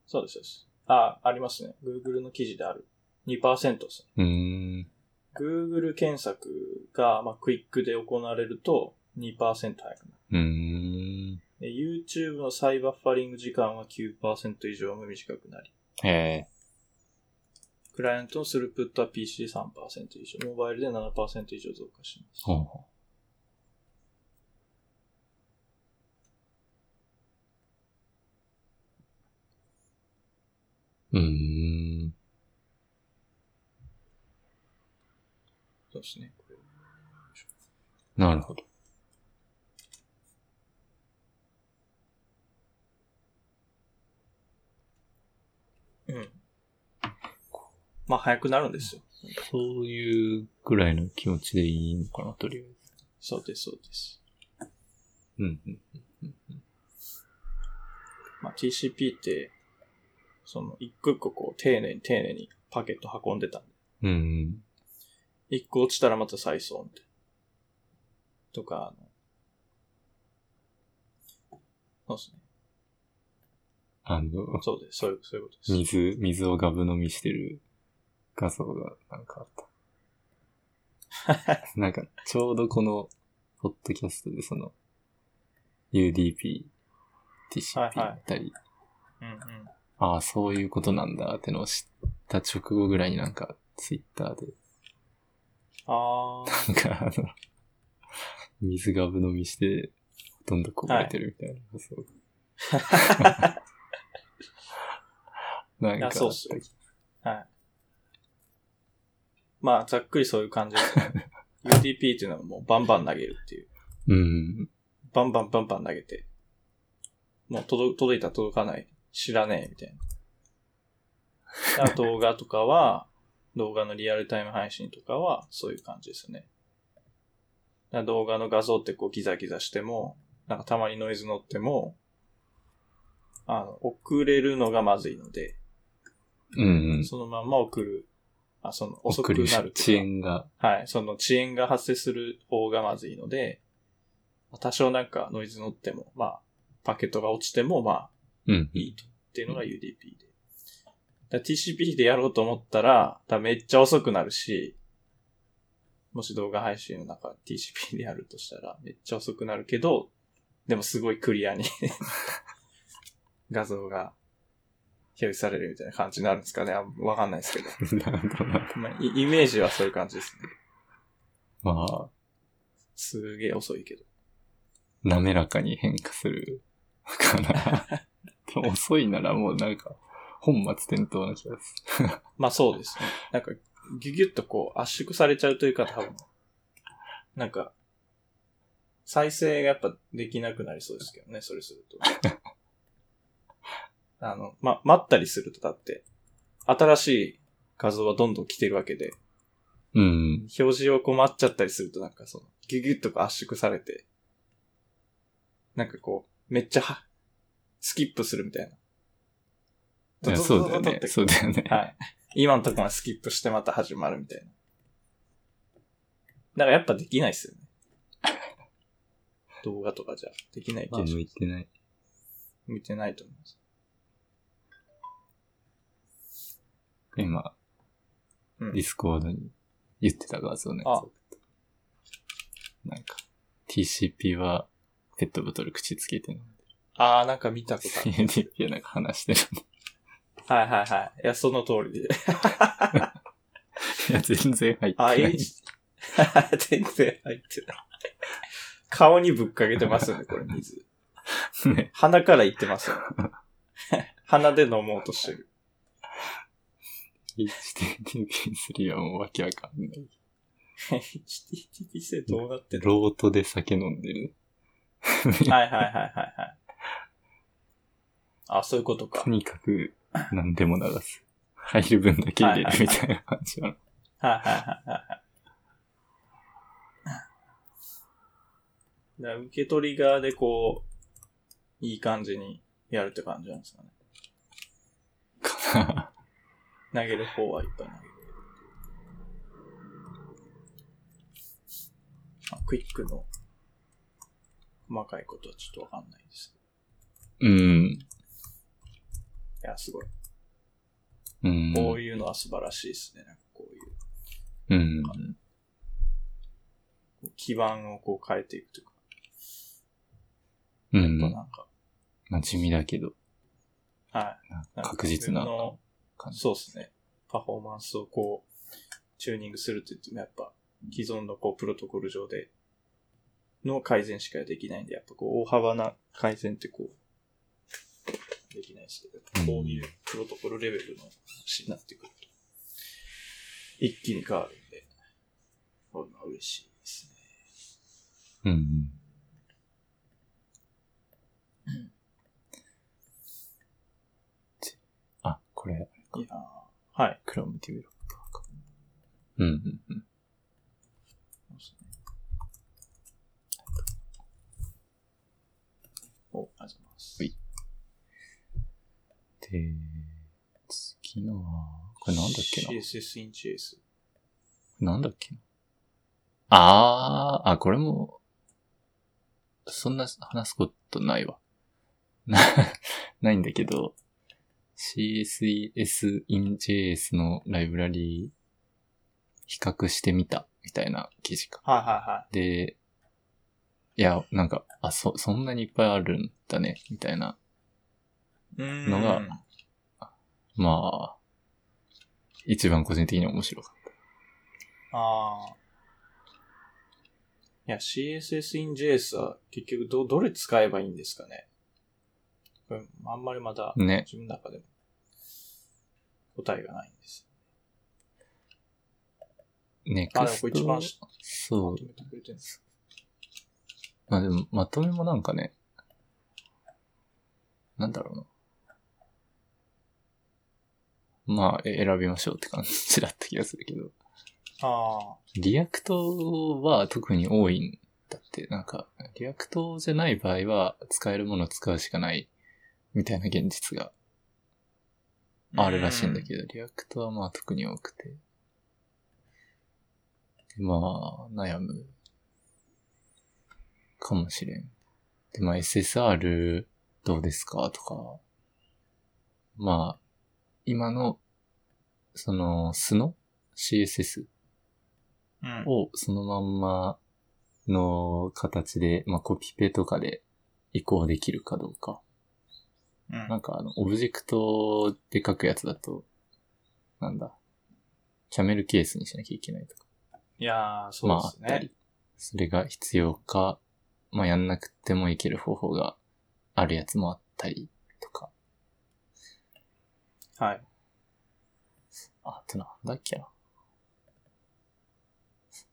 そうです、そうです。あ、ありますね。Google の記事である。2%ですね。うーん。Google 検索が、まあ、クイックで行われると2%早くなる。うーん。で YouTube の再バッファリング時間は9%以上も短くなり、へえ。クライアントのスループットは PC で3%以上、モバイルで7%以上増加します。ほうほう。うーん。そうですね。なるほど。うん。まあ、早くなるんですよ。そういうぐらいの気持ちでいいのかな、とりあえず。そうです、そうです。うん、うん。まあ、TCP って、その、一個一個こう、丁寧に丁寧にパケット運んでたんで、うん、うん。一個落ちたらまた再送みたいな。とか、あの、そうですね。あの、そうです。そういう、そういうことです。水、水をガブ飲みしてる画像がなんかあった。(laughs) なんか、ちょうどこの、ポッドキャストでその、UDP、TCP はいはいだったり、うんうん。ああ、そういうことなんだってのを知った直後ぐらいになんか、ツイッターで、あー。なんかあの、水ガブ飲みして、ほとんどこぼれてるみたいな画像が。なんかそうっすよはい。まあ、ざっくりそういう感じですね。UDP っていうのはもうバンバン投げるっていう。うん。バンバンバンバン投げて。もう届届いた届かない。知らねえ、みたいな。あ動画とかは、(laughs) 動画のリアルタイム配信とかは、そういう感じですね。だから動画の画像ってこうギザギザしても、なんかたまにノイズ乗っても、あの、遅れるのがまずいので、うんうん。そのまんま送る。あ、その、遅くなるとか遅延が、はい。その遅延が発生する方がまずいので、多少なんかノイズ乗っても、まあ、パケットが落ちても、まあ、うん。いいと。っていうのが UDP で。TCP でやろうと思ったら、多分めっちゃ遅くなるし、もし動画配信の中 TCP でやるとしたら、めっちゃ遅くなるけど、でもすごいクリアに (laughs) 画像が表示されるみたいな感じになるんですかねあわかんないですけど。まあ、イイメージはそういう感じですね。まあ、すげえ遅いけど。滑らかに変化するかな。(laughs) 遅いならもうなんか、本末転倒な気がする。(laughs) まあそうですね。なんか、ギュギュッとこう圧縮されちゃうというか多分、なんか、再生がやっぱできなくなりそうですけどね、それすると。(laughs) あの、ま、待ったりするとだって、新しい画像はどんどん来てるわけで、うん。表示をこう待っちゃったりするとなんかその、ギュギュッとこう圧縮されて、なんかこう、めっちゃは、スキップするみたいな。いやそうだよね。そうだよね。はい。今のところはスキップしてまた始まるみたいな。だからやっぱできないっすよね。動画とかじゃできない気まあ、がします。向いてない。向いてないと思います。今、うんディスコードに言ってた画像ね。あなんか、TCP はペットボトル口つけて飲んであー、なんか見たことある。る。UDP はなんか話してる。はいはいはい。いや、その通りで。(laughs) いや、全然入ってあ、ない。H、(laughs) 全然入ってない。顔にぶっかけてますよね、これ水。ね。鼻からいってますよ、ね。鼻で飲もうとしてる。HTTP3 はもうわけわかんない。HTTP 性どうなってるロートで酒飲んでる。はいはいはいはいはい。あ、そういうことかと。にかく何でも流す。入る分だけ入れるみたいな感じなの。はいはいはいはいはい。だ受け取り側でこう、いい感じにやるって感じなんですかね。かな。投げる方はいっぱい投げる。クイックの細かいことはちょっとわかんないですうん。いや、すごい。うん。こういうのは素晴らしいですね。こういううん。基盤をこう変えていくというか、うん。なんか、まあ地味だけど、はい。確実な感じ。そうですね。パフォーマンスをこう、チューニングすると言ってもやっぱ、既存のこう、プロトコル上での改善しかできないんで、やっぱこう、大幅な改善ってこう、できないですけど、こういうプロトコルレベルの話になってくると、一気に変わるんで、こういうのは嬉しいですね。うん。あ、これ、いやーはい。クロームディベロッパーか。うんうんうん。お、ありがとうで、次のは、これなんだっけな ?CSS in JS。なんだっけな？あー、あ、これも、そんな話すことないわ。(laughs) な、ないんだけど、CSS in JS のライブラリ比較してみた、みたいな記事か。はいはいはい。で、いや、なんか、あ、そ、そんなにいっぱいあるんだね、みたいな。ののがまあ、一番個人的に面白かっああ。いや、CSS in JS は結局ど、どれ使えばいいんですかね？これ、あんまりまだた。ね。自分の中でも答えがないんです。ネあ、でもクストこれ一番、しそうまと。めてくれてるんです。まあでも、まとめもなんかね、なんだろうな。まあ、え選びましょうって感じだった気がするけど。あリアクトは特に多いんだって、なんか、 React じゃない場合は使えるものを使うしかないみたいな現実があ。あるらしいんだけど、 React はまあ特に多くて。でまあ、悩むかもしれん。で、まあ SSR どうですかとか、まあ、今の、その、素の CSS うん。をそのまんまの形で、まあコピペとかで移行できるかどうか。うんなんかあの、オブジェクトで書くやつだと、なんだ、キャメルケースにしなきゃいけないとか。いやー、そうまあですね。あったり。それが必要か、まあやんなくてもいける方法があるやつもあったりとか。はい。ああとなんだっけな。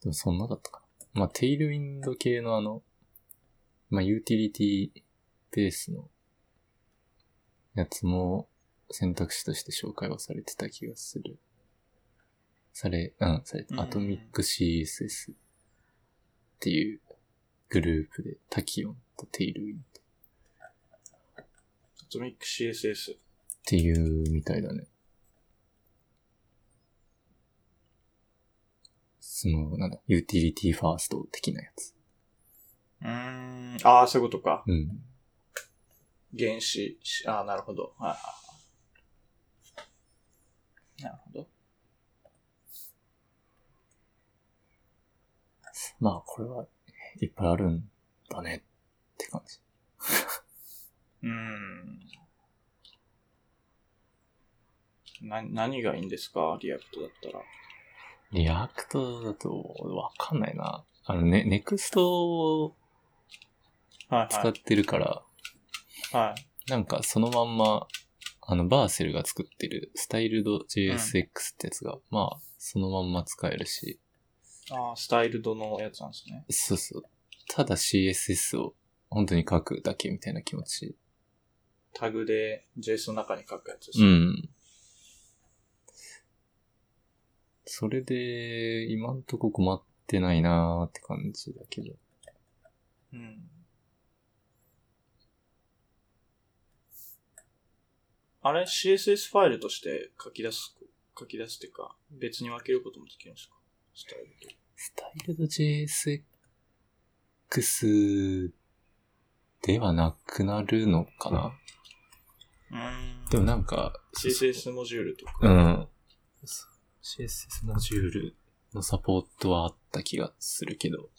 でもそんなだったかな。まあテイルウィンド系のあの、まあユーティリティベースのやつも選択肢として紹介はされてた気がする。され、うん、され。アトミック CSS っていうグループでタキオンとテイルウィンドAtomic CSS。っていうみたいだね。その、なんだ、 utility first 的なやつ。うーん。ああ、そういうことか。うん。原子。しああ、なるほど。はい。なるほど。まあ、これはいっぱいあるんだねって感じ。(laughs) うーん。な、何がいいんですか？ React だったら。 React だとわかんないな。あのね、 Next をはいはい。使ってるから、はい。なんかそのまんま、あの、 Vercel が作ってるスタイルド JSX ってやつが、まあ、そのまんま使えるし、ああ、スタイルドのやつなんですね。そうそう。ただ CSS を本当に書くだけみたいな気持ち。タグで JS の中に書くやつですうね。ん。それで、今んとこ困ってないなーって感じだけど。うん。あれ ?CSS ファイルとして書き出す、書き出すっていうか、別に分けることもできるんですか？スタイルと。スタイルド JSX JSX ではなくなるのかな、うんでもなんか、CSS モジュールとか。うん。CSS モジュールのサポートはあった気がするけど。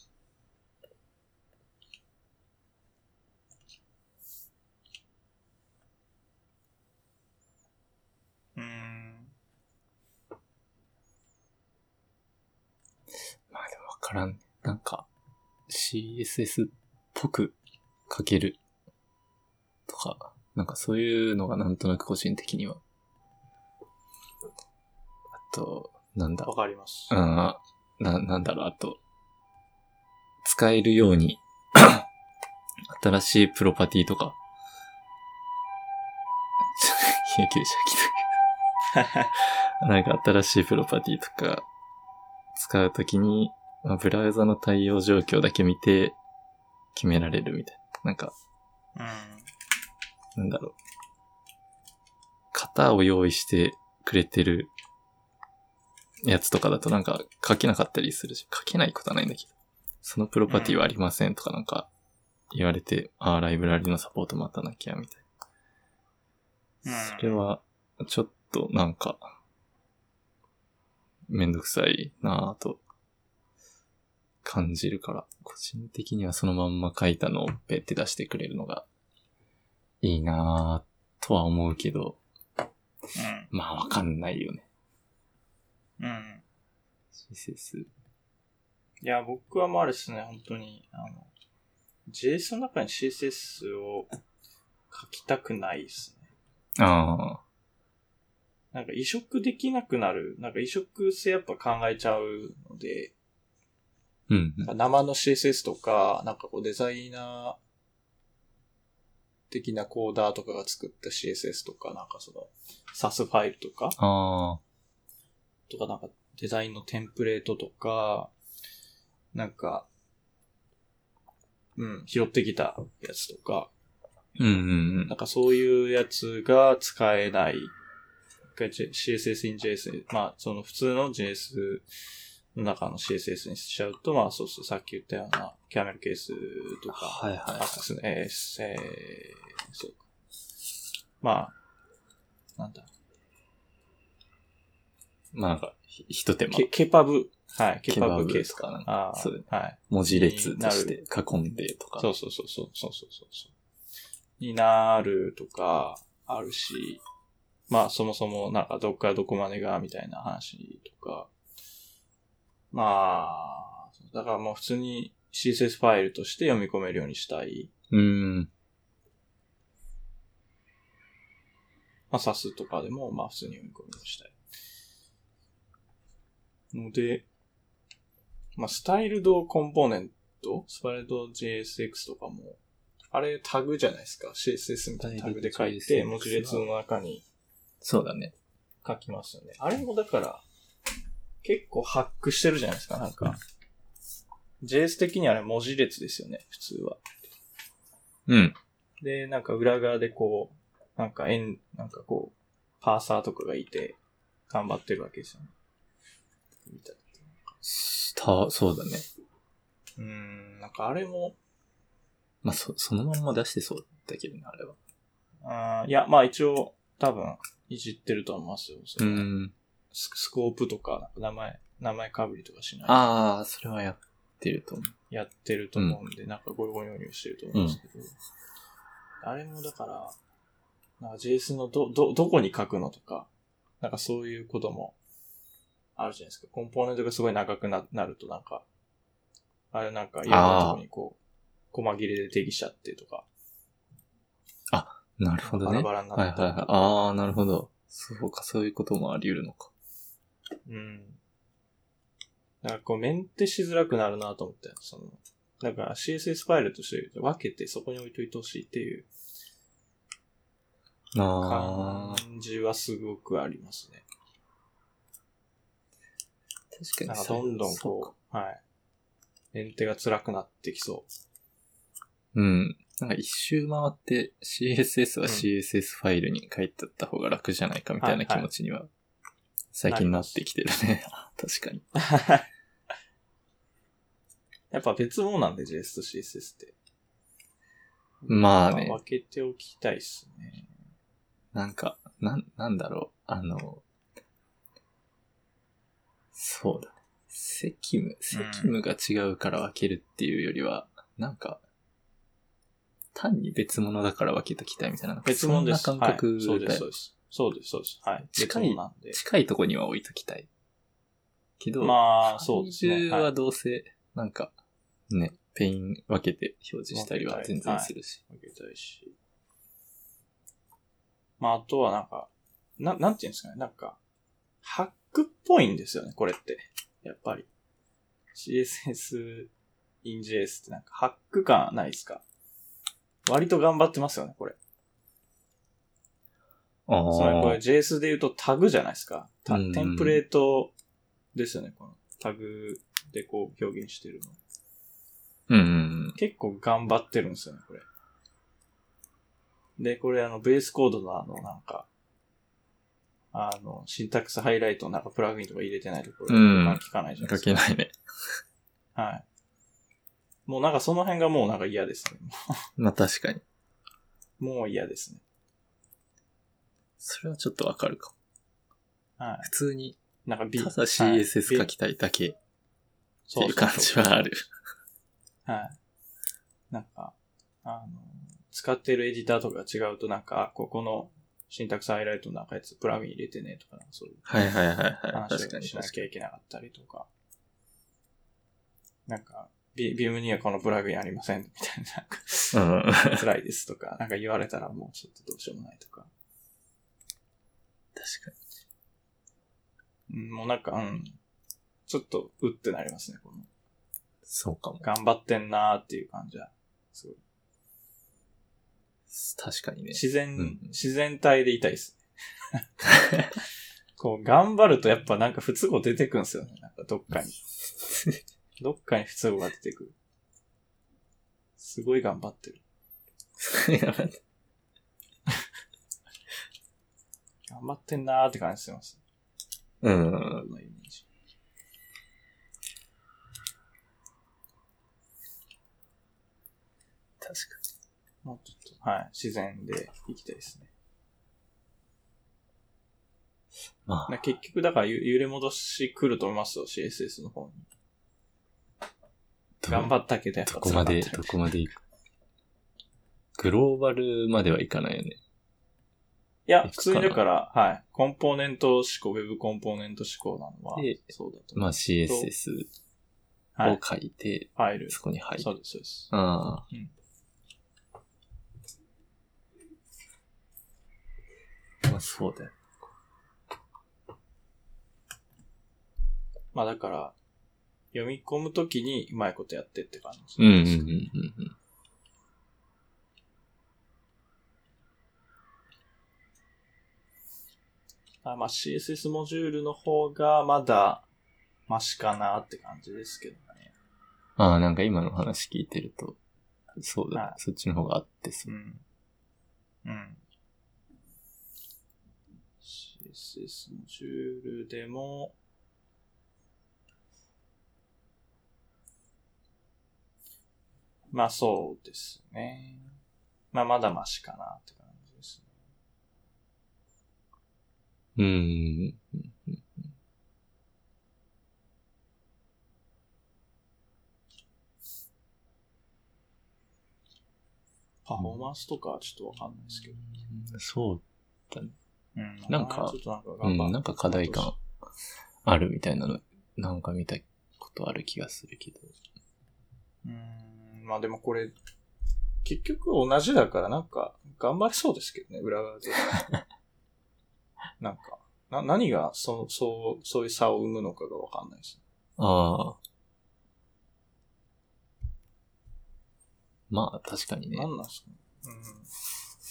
うん。まあでもわからん。なんか、CSS っぽく書けるとか、なんかそういうのがなんとなく個人的には。あと、なんだわ。かります。うん、な、なんだろう、あと、使えるように、(coughs) 新しいプロパティとか、(laughs) ちょ緊急車来た。なんか新しいプロパティとか、使うときに、まあ、ブラウザの対応状況だけ見て、決められるみたいな。なんか、うん。なんだろう。型を用意してくれてるやつとかだとなんか書けなかったりするし、書けないことはないんだけど、そのプロパティはありませんとかなんか言われて、ああ、ライブラリのサポート待たなきゃみたいうんな。それは、ちょっとなんか、めんどくさいなぁと感じるから、個人的にはそのまんま書いたのをペって出してくれるのがいいなぁとは思うけど、まあわかんないよね。うん。うん。CSS。いや、僕はもうあれですね、本当に、あの、JS の中に CSS を書きたくないですね。ああ。なんか移植できなくなる、なんか移植性やっぱ考えちゃうので、うん。生の CSS とか、なんかこうデザイナー的なコーダーとかが作った CSS とか、なんかその SAS ファイルとか、ああ。とかなんかデザインのテンプレートとか、なんか、うん、拾ってきたやつとか、うんうんなんかそういうやつが使えない。CSS in JS。まあ、その普通の JS の中の CSS にしちゃうと、まあそうそう、さっき言ったようなキャメルケースとか、はいはいアクセス、えーえーそうか。まあ、なんだ、まあなんか、ひと手間。ケケパブ。はい。ケパブケースかな。ああ。そう。はい。文字列として囲んでとか。そうそうそうそうそうそうそう。になるとか、あるし、まあそもそもなんかどっからどこまでがみたいな話とか、まあ、だからもう普通に CSS ファイルとして読み込めるようにしたい。うん。まあ、サスとかでも、まあ、普通に読み込みをしたい。ので、まあスタイルドコンポーネント、スパレード JSX とかも、あれタグじゃないですか。CSS みたいなタグで書いて、文字列の中にそうだね。書きますよね。あれもだから、結構ハックしてるじゃないですか、なんか。JS 的にはあれ文字列ですよね、普通は。うん。で、なんか裏側でこう、なんか円、なんかこう、パーサーとかがいて、頑張ってるわけですよね。みたいした、そうだね。うーん、なんかあれも、まあ、そ、そのまんま出してそうだけどね、あれは。あーいや、まあ一応、多分、いじってると思いますよ。そうれん。ススコープとか、名前、名前かぶりとかしない。ああ、それはやってると思う。やってると思うんで、なんかゴリゴリのようにしてると思うんですけど、あれもだから、なんか JS のど、ど、どこに書くのとか、なんかそういうこともあるじゃないですか。コンポーネントがすごい長くななるとなんか、あれなんかいろんなとこにこう、細切れで定義しちゃってとか、なるほどね。バラバラになってはいはいはい。ああ、なるほど。そうか、そういうこともあり得るのか。うん。だからこうメンテしづらくなるなと思って、その、だから CSS ファイルとして分けてそこに置いといてほしいっていうああ、感じはすごくありますね。確かにどんどんそうかこう、はい。メンテが辛くなってきそうん。なんか一周回って CSS はうん CSS ファイルに書いてあった方が楽じゃないかみたいな気持ちには最近なってきてるね。(laughs) 確かに。う。(laughs) やっぱ別物なんで JS と CSS って。まあね分けておきたいっすね。なんか、なん、なんだろう。あの、そうだね。責務、責務が違うから分けるっていうよりは、なんか、単に別物だから分けときたいみたいな。別物です。そんな感覚はい、そうです、そうです。そうです、そうです。はい。近い。近いとこには置いときたい。けど、まあ、そうですね。ははいどうせ、なんか、ね、ペイン分けて表示したりは全然するし。分けたいし。まあ、あとはなんか、な、なんていうんですかね。なんか、ハックっぽいんですよね、これって。やっぱり。CSS in JS ってなんかハック感ないですか？割と頑張ってますよね、これ。あつまりこれあ。JS で言うとタグじゃないですか？テンプレートですよね、このタグでこう表現してるの。うんうん結構頑張ってるんですよね、これ。で、これあの、ベースコードのあの、なんか、あの、シンタックスハイライトなんかプラグインとか入れてないところ、うんまあ聞かないじゃうん。ないですか。書けないね。はい。もうなんかその辺がもうなんか嫌ですね。(laughs) まあ確かに。もう嫌ですね。それはちょっとわかるかも。はい。普通に、なんか B。ただ CSS 書きたいだけってそういう感じはある。はい。なんか、あの、使ってるエディターとかが違うとなんか、あ、ここのシンタックスハイライトの中やつプラグイン入れてねとか、そういうはいはいはいはい。話しなきゃいけなかったりとか。なんか、ビビームにはこのプラグインありませんみたいな。辛いですとか、なんか言われたらもうちょっとどうしようもないとか。確かうんもうなんか、うん。ちょっと、うってなりますね、この。に。そうかも。頑張ってんなーっていう感じは。すごい確かにね。自然、うん自然体でいたいですね。(laughs) こう、頑張るとやっぱなんか不都合出てくんですよね。なんかどっかに。(laughs) どっかに不都合が出てくる。すごい頑張ってる。(laughs) 頑張ってんなーって感じしてます。うん。僕のイメージ。確かもうちょっと、はい、自然でいきたいですね。に。まな結局、だからゆ揺れ戻し来ると思いますよ、CSS の方に。あ、頑張ったけどやっぱどこまで、どこまで行く？グローバルまではいかないよね。いや、普通にだから、はい。コンポーネント思考、ウェブコンポーネント思考なのはで、そうだと。まあ CSS をはい。書いて、ファイル。そこに入る。そうです、そうです。ああ。うんまあそうだよ。まあだから、読み込むときにうまいことやってって感じ。うんうんうんうんうん。あまあ CSS モジュールの方がまだマシかなって感じですけどね。ああ、なんか今の話聞いてると、そうだ、はいそっちの方があってそうう。ん。うん。CSS モジュールでも、まあそうですね。まあまだマシかなって感じですね。うーん。パフォーマンスとかはちょっとわかんないですけど。そう。うん。なんかうん、なんか課題感あるみたいなの、なんか見たことある気がするけど。うーん、まあでもこれ、結局同じだからなんか頑張れそうですけどね、裏側で。(laughs) なんか、な、何がそ、そう、そういう差を生むのかがわかんないです。ああ。まあ、確かにね。何なんですかね。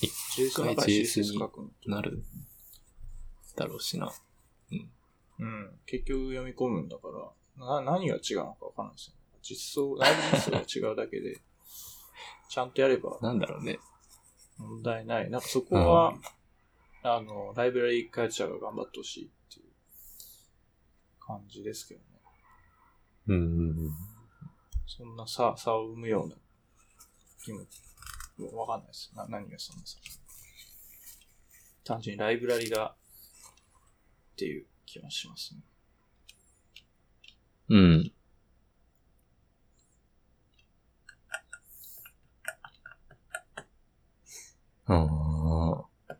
一うん。中回で JS になるだろうしな。うん。結局読み込むんだから、な、何が違うのかわかんないですよ。実装、内部実装が違うだけで、(laughs) ちゃんとやればなんだろうね。問題ない。なんかそこは、あの、ライブラリー開発者が頑張ってほしいっていう感じですけどね。うんうんうん。そんな差、差を生むような気も、もうわかんないです。な、何がそんな差。単純にライブラリが、っていう気はしますね。うん。ああ。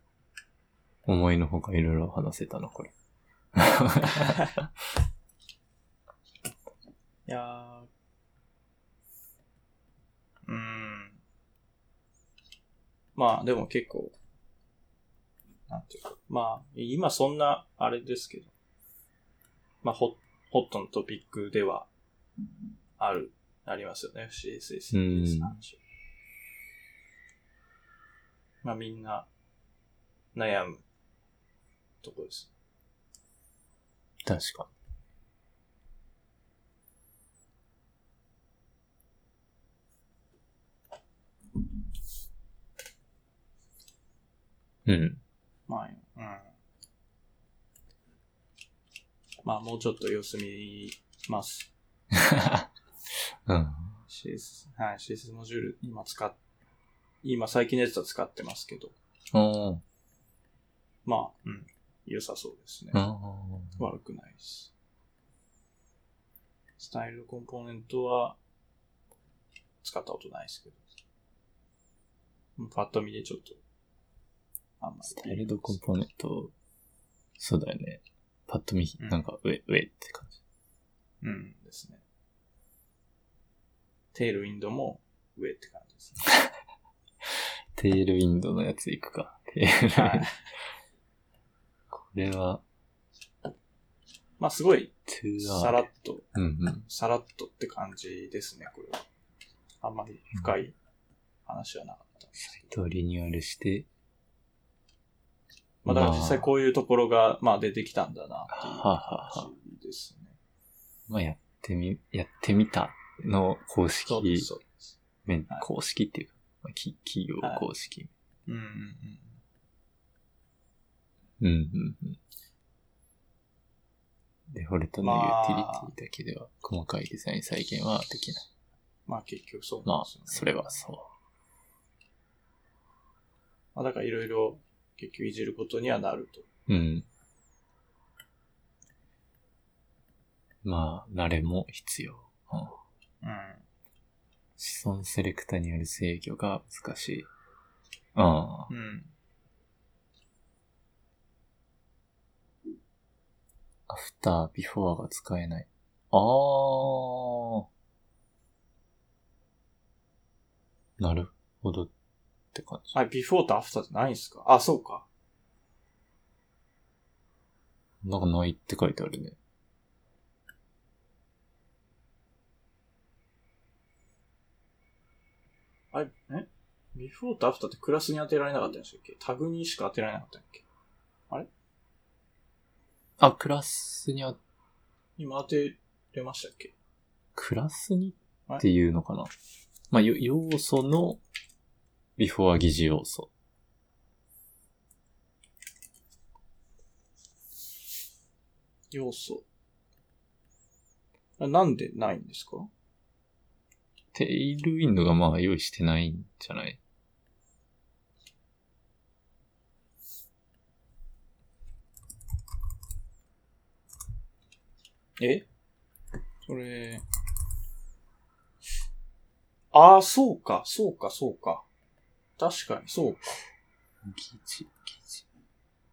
思いのほかいろいろ話せたな、これ。(laughs) いやー、うーん。まあ、でも結構、なんていうか、まあ、今そんな、あれですけど、まあ、ホホットのトピックでは、ある、ありますよね、CSS の話。まあ、みんな、悩む、とこです。確かに。うん。まあ、うん。まあ、もうちょっと様子見ます。(laughs) うん。CS、はい、CSS モジュール、今使っ、今最近のやつは使ってますけど、ああ。まあ、うん、良さそうですね。悪くないです。スタイルコンポーネントは、使ったことないですけど。うんパッと見でちょっと、あんまり。スタイルドコンポーネント、そうだよね。パッと見、うんなんか上、上って感じ。うんですね。テールウィンドウも上って感じですね。(laughs) テールウィンドウのやついくか。テールウィンド。これは、まあすごい、2R。さらっと、うんうん。さらっとって感じですね、これは。あんまり深い話はなかったですけど。とリニューアルして、まあだから実際こういうところが、まあ出てきたんだなっていうはあはあは感じですね。まあやってみ、やってみたの公式。面はい公式っていうか、まあ、き企業公式。うんうんうん。うんうんうん。デフォルトのユーティリティだけでは細かいデザイン再現はできない。まあ結局そうまあなんですよ、ね。それはそまあだからいろいろ結局いじることにはなると。う。うん。まあ、慣れも必要。うんうん。子孫セレクタによる制御が難しい。ああ。うん。アフター、ビフォーが使えない。あー。なるほどって感じ。あ、ビフォーとアフターってないんですか？あ、そうか。なんかないって書いてあるね。あれ、え？ビフォーとアフターってクラスに当てられなかったんでしたっけ？タグにしか当てられなかったんだっけ？あ、クラスにあ、今当てれましたっけ？クラスに？っていうのかな。まあ、よ要素のビフォー疑似要素。要素。あなんでないんですか？テイルウィンドウがまあ用意してないんじゃない？え？それ、ああ、そうか、そうか、そうか。確かに、そうか。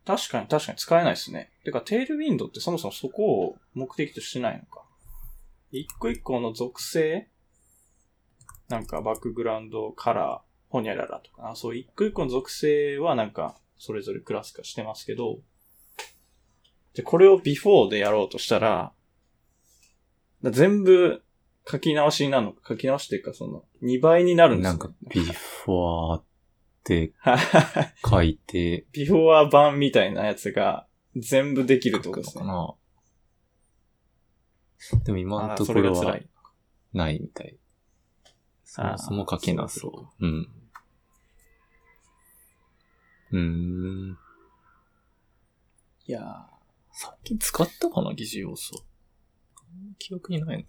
確かに、確かに使えないですね。てか、テールウィンドウってそもそもそこを目的としてないのか。一個一個の属性？なんか、バックグラウンド、カラー、ホニャララとかな。そう、一個一個の属性はなんか、それぞれクラス化してますけど、で、これをビフォーでやろうとしたら、だ全部書き直しになるのか、書き直しっていうか、その、2倍になるんですよ、なんか、ビフォーってはい書いて、ビフォー版みたいなやつが全部できるってことですね。のかな。でも今のところは。ないみたい。そもそも書けなそう。うん。うーん。いや最近使ったかな、疑似要素。記憶にないの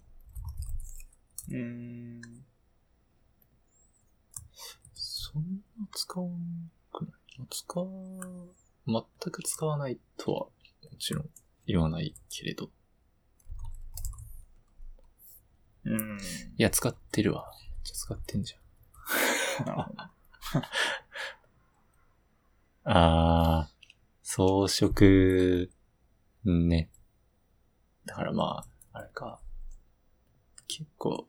うーん。そんな使わなくない使わ、全く使わないとは、もちろん言わないけれど。うん。いや、使ってるわ。めっちゃ使ってんじゃん。(laughs) あー、装飾、ね。だからまあ、あれか。結構、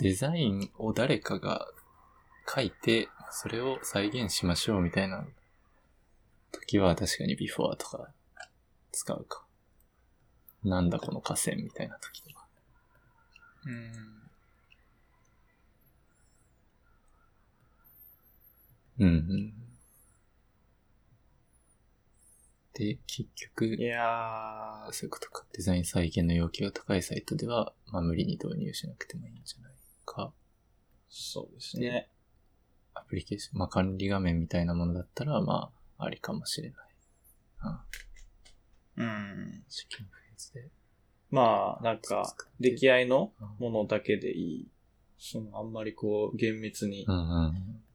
デザインを誰かが書いて、それを再現しましょうみたいな時は確かにビフォーとか使うか。なんだこの河川みたいな時とか。うん。うんうん。で、結局、いやー、そういうことか。デザイン再現の要求が高いサイトでは、まあ無理に導入しなくてもいいんじゃない？か。そうですね。アプリケーション、まあ管理画面みたいなものだったら、まあ、ありかもしれない。うん。うん。試験フェーズで。まあ、なんか、出来合いのうんものだけでいい。その、あんまりこう、厳密に。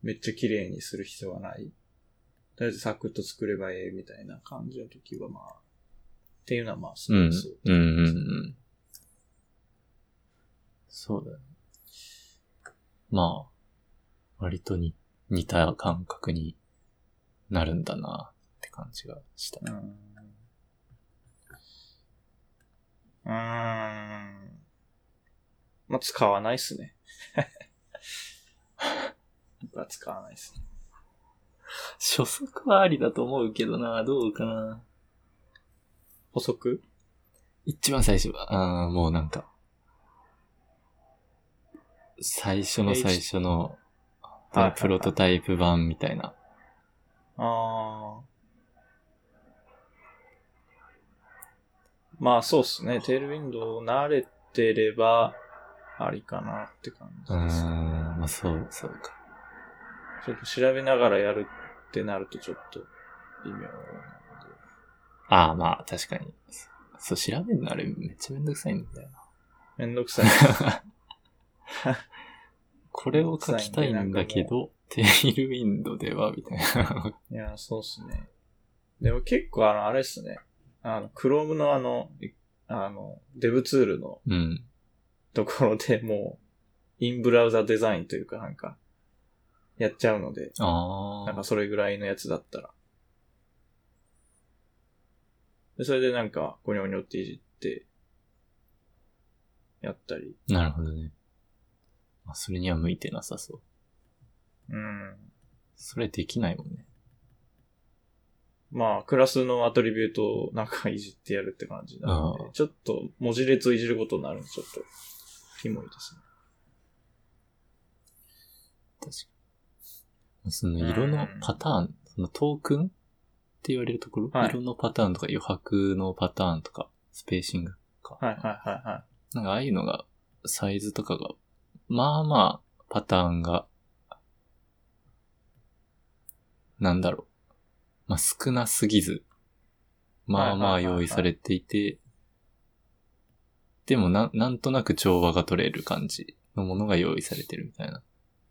めっちゃ綺麗にする必要はない。とりあえずサクッと作ればええみたいな感じの時はまあ、っていうのはまあ、そううん。そう。うんうんうん。そうだよね。まあ、割とに似た感覚になるんだなって感じがした。うん。うーん。まあ、使わないっすね。(laughs) 僕は使わないっすね。初速はありだと思うけどな、どうかな。補足？一番最初は、あーもうなんか、最初の最初の、プロトタイプ版みたいな。ああ。まあそうっすね。テールウィンドウ慣れてれば、ありかなって感じうーん、です。まあそう、そうか。ちょっと調べながらやるってなるとちょっと微妙なんで。ああ、まあ確かに。そう、調べるのあれめっちゃめんどくさいんだよな。めんどくさい。(laughs) (laughs) これを書きたいんだけど、テールウィンドでは、みたいな。いや、そうっすね。でも結構あの、あれっすね。あの、Chrome のあの、いあの、デブツールのうん。ところでもう、インブラウザデザインというかなんか、やっちゃうので、ああ。なんかそれぐらいのやつだったら。で、それでなんか、ゴニョゴニョっていじって、やったり。なるほどね。まあ、それには向いてなさそう。うん。それできないもんね。まあ、クラスのアトリビュートをなんかいじってやるって感じなのあで、ちょっと文字列をいじることになるんで、ちょっと、キモいですね。確かに。その色のパターン、そのトークンって言われるところ、はい色のパターンとか余白のパターンとか、スペーシングか。はいはいはいはい。なんかああいうのが、サイズとかが、まあまあ、パターンが、なんだろう。まあ少なすぎず、まあまあ用意されていて、でもな、なんとなく調和が取れる感じのものが用意されてるみたいな。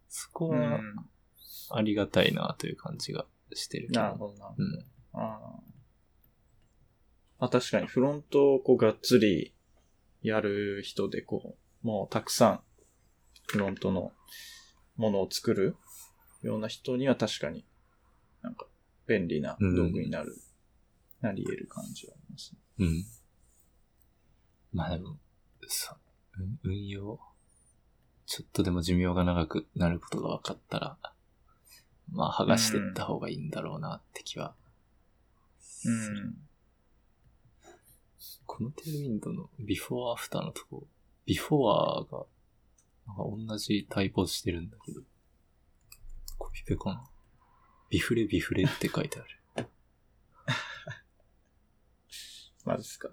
そこうはん。ありがたいなという感じがしてるけど。なるほどな。うん。ああ確かにフロントをこうがっつりやる人でこう、もうたくさんフロントのものを作るような人には確かになんか便利な道具になる、なり得る感じはありますね。うん。まあでも、そう、うん運用、ちょっとでも寿命が長くなることが分かったら、まあ剥がしていった方がいいんだろうなって気は。うん。このテールウィンドのビフォーアフターのとこ、ビフォアが、なんか同じタイプしてるんだけど、コピペかなビフレビフレって書いてある。(laughs) マジですか。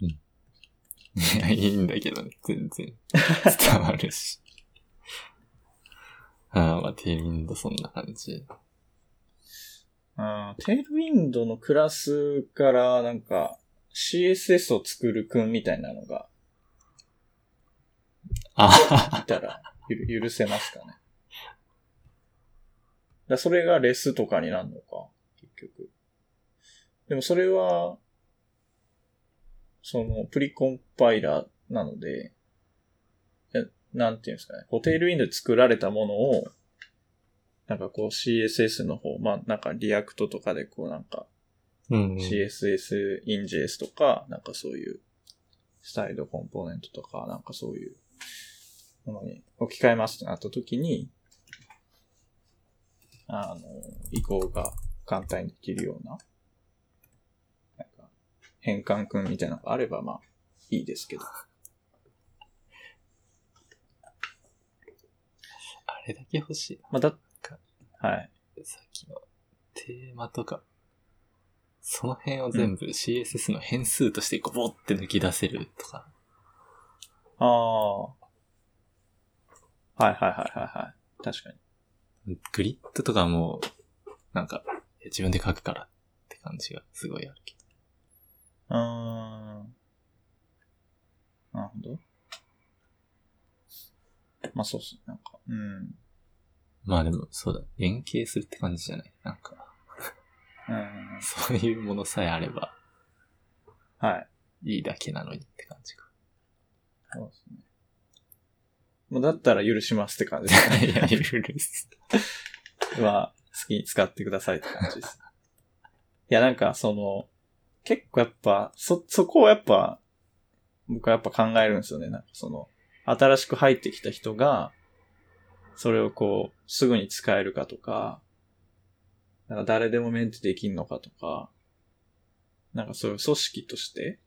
いや、いいんだけどね、全然。伝わるし。ああ、まあ、テールウィンドそんな感じ。あーテールウィンドのクラスからなんか CSS を作る君みたいなのがあいたらゆ許せますかね。だそれがレスとかになるのか、結局。でもそれは、その、プリコンパイラーなので、えなんていうんですかね、 Tailwind で作られたものを、なんかこう CSS の方、まあなんか React とかでこうなんかうんうん。CSS in JS とか、なんかそういう styled components とか、なんかそういうものに置き換えますってなった時に、あの、移行が簡単にできるような、なんか変換君みたいなのがあればまあいいですけど。あれだけ欲しいまあだ、はい。な。さっきのテーマとか、その辺を全部 CSS の変数としてこうボって抜き出せるとか。ああ。はいはいはいはいはい。確かに。グリッドとかはもう、なんか、自分で書くからって感じがすごいあるけうーん。なるほど。まあそうっすね。なんか、うん。ど。まあでも、そうだ、連携するって感じじゃない？なんか、うん。(laughs) そういうものさえあればはい。いいだけなのにって感じか。そうですね。もうだったら許しますって感じですね。(laughs) いや、許す。まあ、好きに使ってくださいって感じです。いや、なんか、その、結構やっぱ、そ、そこをやっぱ、僕はやっぱ考えるんですよね。なんかその、新しく入ってきた人が、それをこう、すぐに使えるかとか、なんか誰でもメンテできんのかとか、なんかそういう組織として、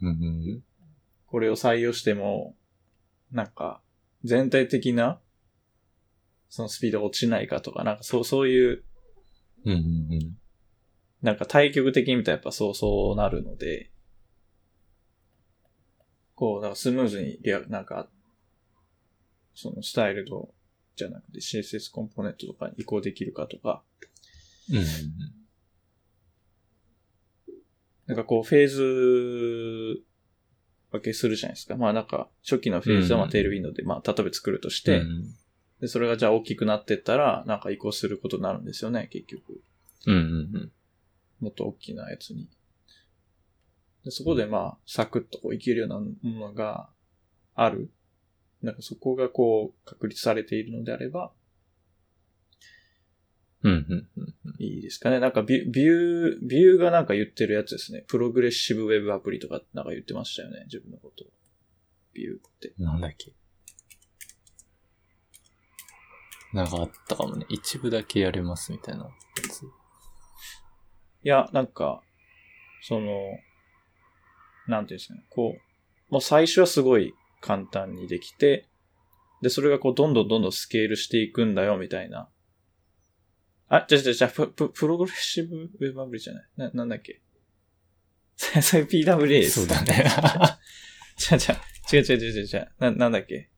うんうん。これを採用しても、なんか、全体的な、そのスピードが落ちないかとか、なんかそう、そういう、うんうんうん。なんか対極的に見たらやっぱそうそうなるので、こう、なんかスムーズにリア、なんか、そのスタイルドじゃなくて CSS コンポーネントとかに移行できるかとか、うんうん。なんかこうフェーズ分けするじゃないですか。まあなんか初期のフェーズはまうんあテールウィンドウでまあ例えば作るとしうん。て、うんで、それがじゃあ大きくなってったら、なんか移行することになるんですよね、結局。うんうんもっと大きなやつに。でそこでまあ、サクッとこういけるようなものがある。なんかそこがこう、確立されているのであれば、うん。うんうんうんうん。いいですかね。なんかビュビュー、ビューがなんか言ってるやつですね。プログレッシブウェブアプリとかなんか言ってましたよね、自分のことを。ビューって。なんだっけ。なんかあったかもね。一部だけやれますみたいなやつ。いや、なんか、その、なんていうんですかね、こう、もう最初はすごい簡単にできて、で、それがこう、どんどんどんどんスケールしていくんだよ、みたいな。あ、じゃじゃじゃプププログレッシブウェブアプリじゃない？な、なんだっけ？(laughs) それ PWA です。そうだね。(laughs) じゃじゃ、違う違う違う違う違う。な、なんだっけ？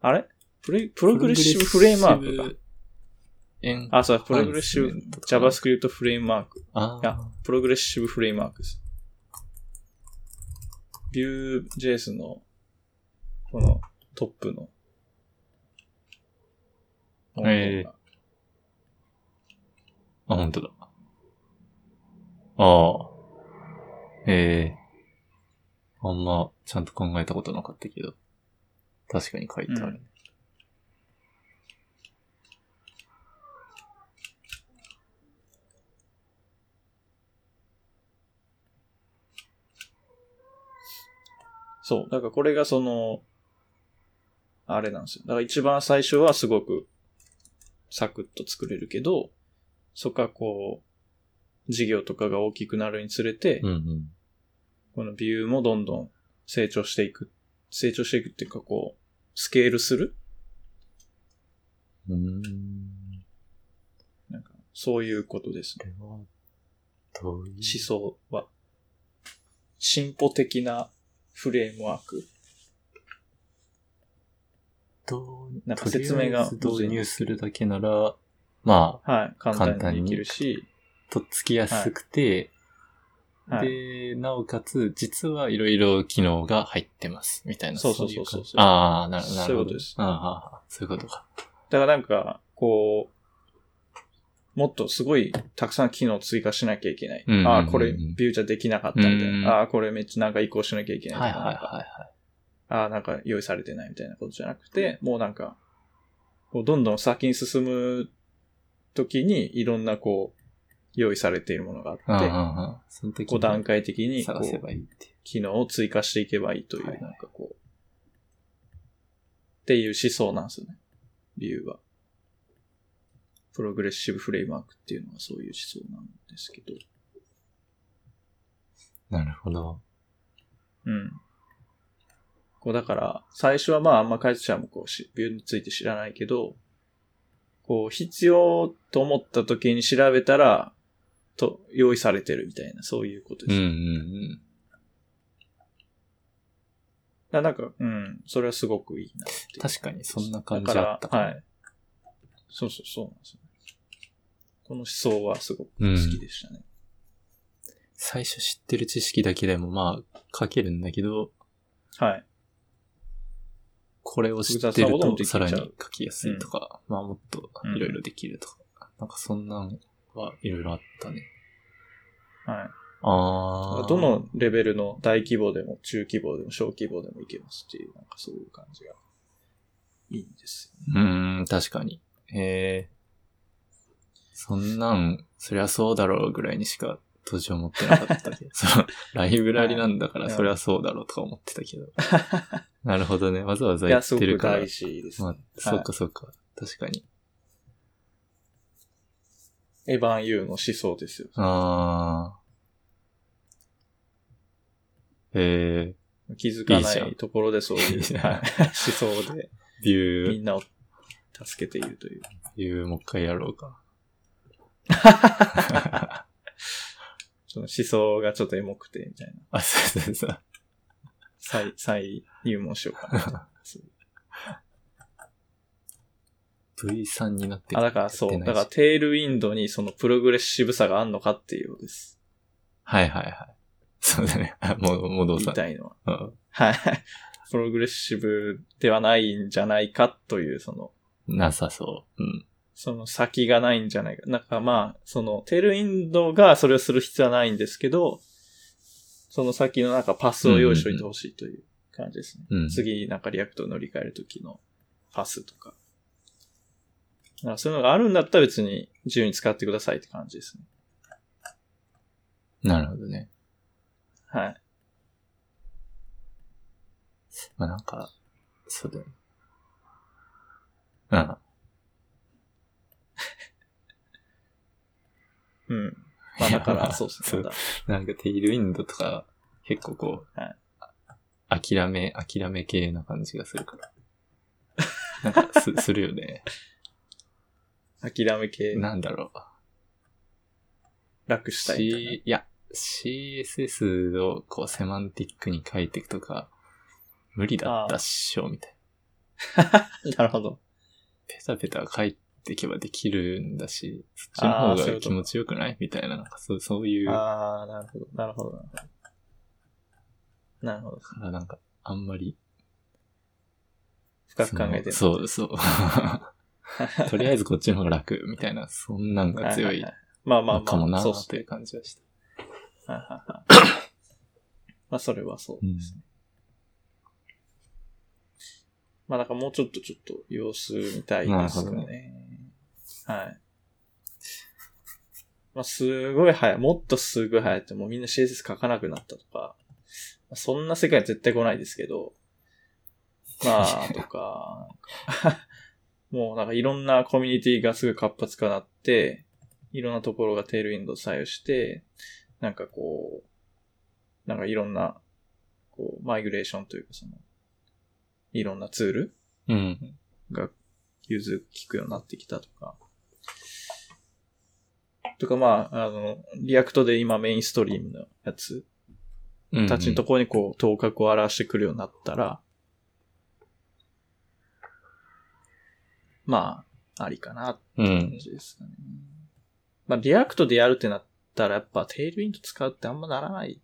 あれ？プレ、プログレッシブフレームワークか。あ、そう、プログレッシブ JavaScript フレームワーク。あいや、プログレッシブフレームワークです。Vue.js の、このトップの。えーあ、本当だ。ああ。ええあんま、ちゃんと考えたことなかったけど。確かに書いてある。そう。だからこれがその、あれなんですよ。だから一番最初はすごくサクッと作れるけど、そこからこう、事業とかが大きくなるにつれて、うんうん。このビューもどんどん成長していく。成長していくっていうかこう、スケールする？うーん。なんか、そういうことですね。どういう？思想は。進歩的なフレームワーク。どうなんか説明が導入するだけなら、まあ、はい。簡単にできるし、とっつきやすくて、はいで、なおかつ、実はいろいろ機能が入ってます。みたいな。そうそうそうそうああ、なるほど。そういうことですああそういうことか。だからなんか、こう、もっとすごいたくさん機能追加しなきゃいけない。うんうんうんああ、これビューじゃできなかったみたいな。うんああ、これめっちゃなんか移行しなきゃいけないはいはいはいはい。ああ、なんか用意されてないみたいなことじゃなくて、もうなんか、こうどんどん先に進む時にいろんなこう、用意されているものがあって、うんうんうん。その時こう段階的にこ探せうばいいっていう。機能を追加していけばいいという、はいはいなんかこう、っていう思想なんですよね。理由は。プログレッシブフレームワークっていうのはそういう思想なんですけど。なるほど。うん。こうだから、最初はまああんま開発者もこうし、ビューについて知らないけど、こう必要と思った時に調べたら、と、用意されてるみたいな、そういうことです。うんうんうん。なんか、うん、それはすごくいいなっていう確かにそんな感じあったかも。はい。そうそうそうなんですよ。この思想はすごく好きでしたね。最初知ってる知識だけでもまあ書けるんだけど、はい。これを知ってるとさらに書きやすいとか、まあもっといろいろできるとか、なんかそんなんはいろいろあったね。はい。ああ。どのレベルの大規模でも中規模でも小規模でもいけますっていう、なんかそういう感じがいいんですよね。うーん、確かに。へえ。そんなん、そりゃそうだろうぐらいにしか当時思ってなかったけど、(laughs) そう、ライブラリなんだからはいそりゃそうだろうとか思ってたけど。(laughs) なるほどね。わざわざいや、やっすごくてるから。大事です、ね。まあ、そうかそうか。確かに。エヴァン・ユーの思想ですよ。ああ。へえ。気づかないところでそういう思想で (laughs) ビュー、みんなを助けているという。ビューもう一回やろうか。その思想がちょっとエモくて、みたいな。あ、そうそうそう。再、再入門しようかなみたいな。そう V3 になってあ、だからそう。だからテールウィンドにそのプログレッシブさがあんのかっていうのです。はいはいはい。そうだね。あ (laughs) もう、戻言さいたいのは。うん。はい。プログレッシブではないんじゃないかという、その、なさそう。うん。その先がないんじゃないか。なんかまあ、その、 Tailwind がそれをする必要はないんですけど、その先のなんかパスを用意しといてほしいという感じですね。うん。次なんか React を乗り換えるときのパスとか。なんかそういうのがあるんだったら別に自由に使ってくださいって感じですね。なるほどね。はい。まあなんか、そうだよね。うん。うん。まあだから、(laughs) そう。そうなんかテイルウィンドとか、結構こう、はいあ諦め、諦め系な感じがするから。なんかす、するよね。(laughs) 諦め系なんだろ楽う。したいい？や、CSS をこうセマンティックに書いていくとか、無理だったっしょ、みたいな。(laughs) なるほど。ペタペタ書いていけばできるんだし、そっちの方が気持ちよくない？みたいな、なんかそうそういう、かああ、なるほど。なるほど。なるほど。なるほど。らなんか、あんまり、深く考えてる。そうそう。(laughs) とりあえずこっちの方が楽、みたいな、そんなんが強いまあまあまあ、のかもなそうっすねという感じはした。まあそれはそうですね。まあだからもうちょっとちょっと様子見たいですかね。はい。まあすごい早い。もっとすごい早いってもうみんな CSS 書かなくなったとか、まあそんな世界は絶対来ないですけど、まあ、とか、(laughs) もうなんかいろんなコミュニティがすぐ活発化なって、いろんなところが Tailwind 採用して、なんかこう、なんかいろんな、こう、マイグレーションというかその、いろんなツールうん。が融通利くようになってきたとか。とかまあ、あの、 React で今メインストリームのやつうんたちのところにこう、頭角を表してくるようになったら、まあ、ありかなってうん感。じですかね。まあ、 React でやるってなったらやっぱ Tailwind 使うってあんまならない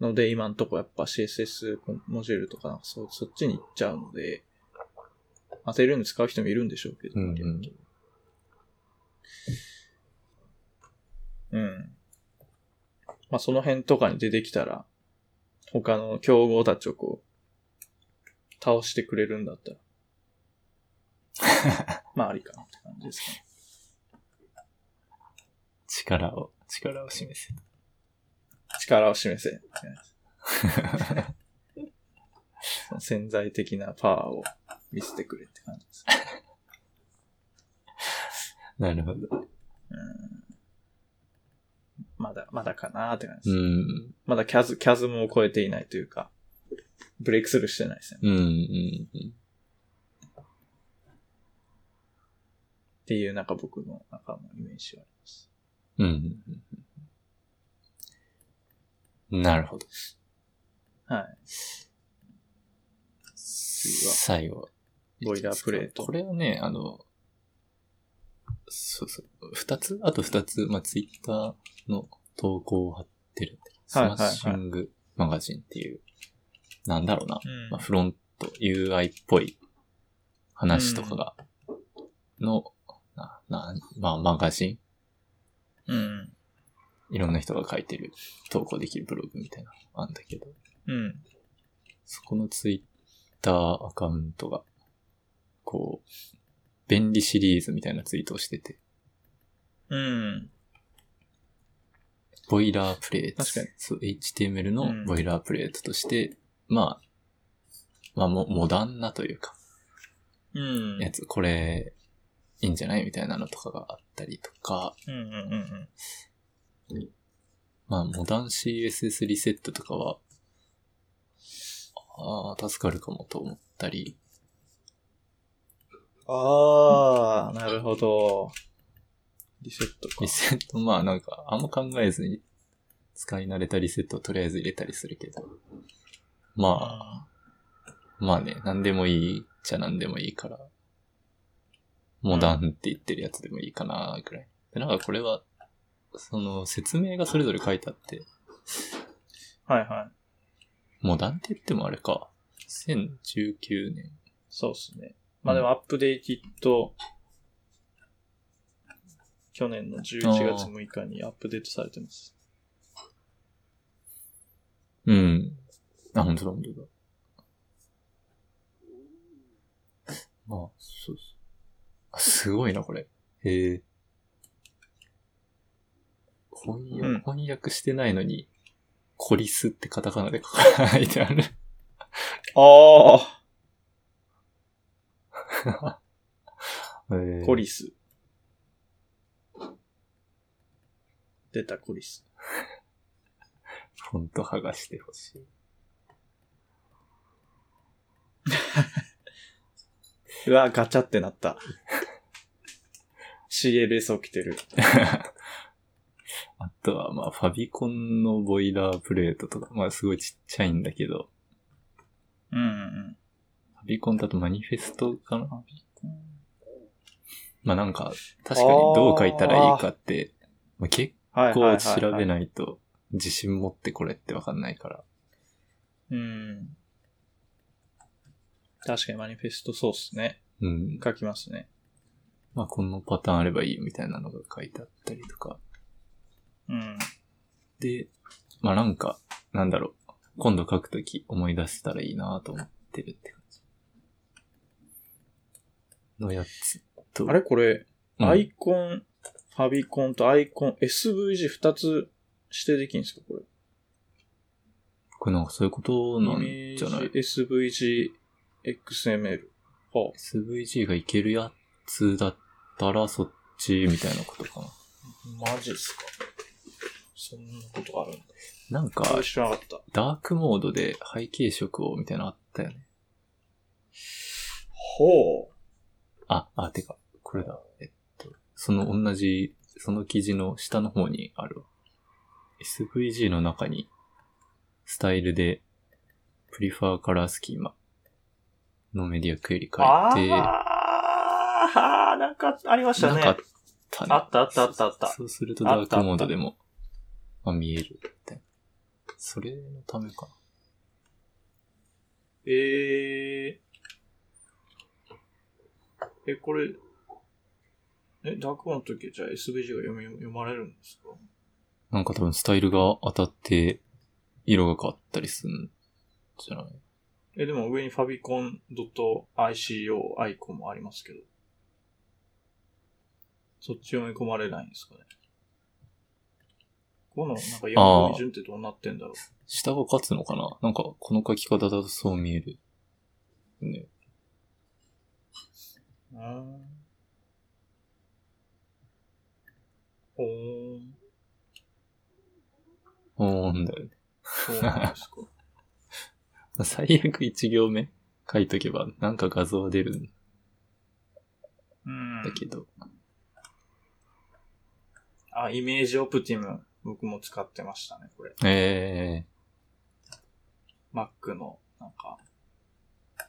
ので、今んとこやっぱ CSS モジュールとかそそっちに行っちゃうので、まあ、 Tailwind 使う人もいるんでしょうけど。うんうんうん。まあその辺とかに出てきたら、他の競合たちをこう、倒してくれるんだったら、(laughs) まあありかなって感じですかね。力を、力を示せ。力を示せ。潜在的なパワーを見せてくれって感じです。(laughs) なるほど。うんまだ、まだかなって感じうです。ん。まだキャズ、キャズムを超えていないというか、ブレイクスルーしてないですよね。うん、うん、うん。っていうなんか僕の中のイメージはあります。うん。なるほど。はい。最後。ボイラープレートこれはね、あの、そうそう。二つ？あと二つ、まあ、ツイッターの投稿を貼ってるんで。スはいはいはいマッシングマガジンっていう、なんだろうな。うんまあ、フロント、UI っぽい話とかが、の、な、な、まあ、マガジンうん。いろんな人が書いてる、投稿できるブログみたいなのあんだけど、うん。そこのツイッターアカウントが、こう、便利シリーズみたいなツイートをしてて、うん。ボイラープレート。確かに。そう、HTML のうん。ボイラープレートとして、まあ、まあモ、モダンなというか、うん。やつ、これ、いいんじゃないみたいなのとかがあったりとか、うんうんうんまあ、モダン CSS リセットとかは、ああ、助かるかもと思ったり、ああ、なるほど。リセットかリ。セット、まあなんか、あんま考えずに使い慣れたリセットをとりあえず入れたりするけど、まあ、まあね、なんでもいいっちゃなんでもいいから、モダンって言ってるやつでもいいかな、ぐらい。で、なんかこれは、その説明がそれぞれ書いてあって、はいはい。モダンって言ってもあれか、2019年。そうですね。まあでもアップデート、去年の11月6日にアップデートされてます。うん。あ、本当だ、本当だ。まあ、そうそう。あ、すごいな、これ。へえ。翻訳、うん翻訳してないのに、コリスってカタカナで書いてある。あへあ (laughs) えコリス。出たコリス。(laughs) フォント剥がしてほしい。(laughs) うわ、ガチャってなった。CLS 起きてる。あとは、まあ、ファビコンのボイラープレートとか、まあ、すごいちっちゃいんだけど、うんうんファビコンだとマニフェストかな？うん。まあなんか、確かにどう書いたらいいかって、まあ、結構。調べないと自信持ってこれってわかんないから。うん。確かにマニフェストそうっすね。うん。書きますね。まあこのパターンあればいいみたいなのが書いてあったりとか。うん。で、まあなんか、なんだろう。今度書くとき思い出せたらいいなと思ってるって感じ。のやつと。あれ？これ、うんアイコン、ファビコンとアイコン、SVG2 つ指定できるんですか？これ。これなんかそういうことなんじゃない？SVG、XML。は ?SVG がいけるやつだったらそっちみたいなことかな。あ、マジっすか？そんなことあるんだ。なんか、これ知らなかった。ダークモードで背景色をみたいなのあったよね。ほう。あ、あ、てか、これだ。えっと、その同じ、その記事の下の方にあるわ。SVG の中に、スタイルで、プリファーカラースキーマのメディアクエリ書いて、ああ、なんかありましたね。なんかあったね。あったあったあったあったそうするとダークモードでも、まあ見えるって。それのためかな。えー。え、これ、え、ダークモードの時はじゃあ SVG が読み読まれるんですか？なんか多分スタイルが当たって、色が変わったりするんじゃない？え、でも上にファビコン .ico アイコンもありますけど。そっち読み込まれないんですかね？この、なんか4あー分順ってどうなってんだろう？下が勝つのかな？なんかこの書き方だとそう見える。ね。うーん。ほーん。おーんだよね。そうなんですか。(laughs) 最悪一行目書いとけばなんか画像は出るんうんだ。けど。あ、イメージオプティム、僕も使ってましたね、これ。え Mac の、なんか、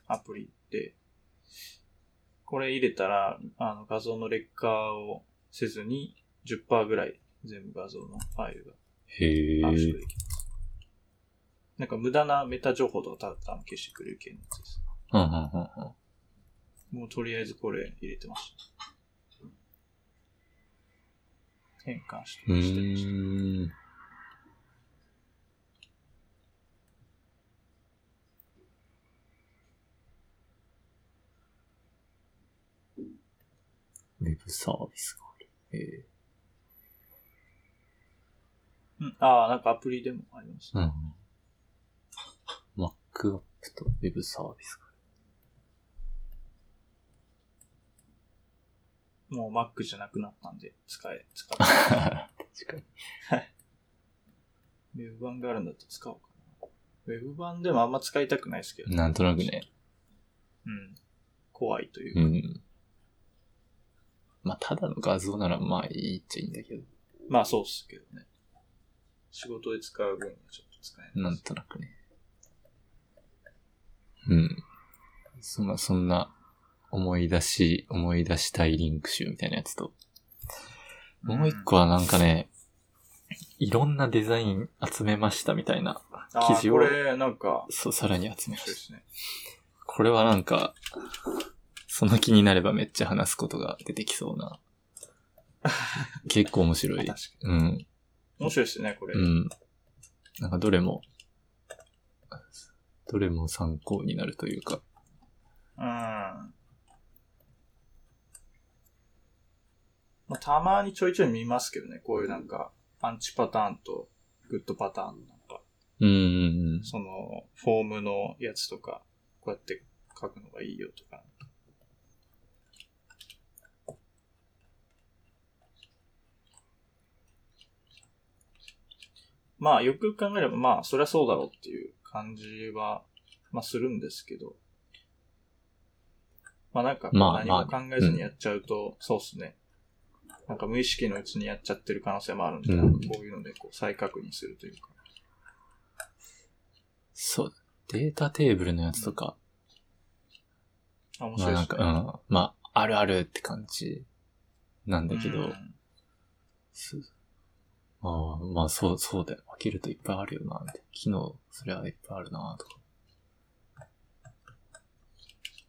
アプリで、これ入れたら、あの、画像の劣化をせずに、10%ぐらい全部画像のファイルがー、へ圧。できます。なんか無駄なメタ情報とかただ消してくれる系のやつです。うんうんうんうん。もうとりあえずこれ入れてました。変換してうしてました。ウェブサービスがある。えうん、ああ、なんかアプリでもありますー、うん。Mac アップとウェブサービスがもう Mac じゃなくなったんで、使え、使う。ある。確かに。(laughs) ウェブ版があるんだったら使おうかな。ウェブ版でもあんま使いたくないですけど、ね、なんとなくね。うん。怖いというか。うん。まあ、ただの画像ならまあいいっちゃいいんだけど、まあそうっすけどね。仕事で使う分にはちょっと使えない。なんとなくね。うん。そんな、そんな、思い出し、思い出したいリンク集みたいなやつと、もう一個はなんかね、いろんなデザイン集めましたみたいな、記事をこれ、なんか、そう、さらに集めまし。面白いですね。これはなんか、その気になればめっちゃ話すことが出てきそうな。(laughs) 結構面白い。うん。に。面白いですね、これ。うん。なんかどれも、どれも参考になるというか。うん。まあ、たまにちょいちょい見ますけどね、こういうなんか、アンチパターンとグッドパターンのなんか、うんうんうん。その、フォームのやつとか、こうやって書くのがいいよとか。まあ、よく考えれば、まあ、そりゃそうだろうっていう感じは、まあ、するんですけど。まあ、なんか、まあ何も考えずにやっちゃうと、そうっすね。なんか無意識のうちにやっちゃってる可能性もあるんで、うんなんかこういうのでこう再確認するというか。そう。データテーブルのやつとか、あ、面まあなんか、白いですね。うん。まあ、あるあるって感じなんだけど、うんすああ、まあそう、そうだよ。分けるといっぱいあるよな、みたいな。機能、それはいっぱいあるな、とか。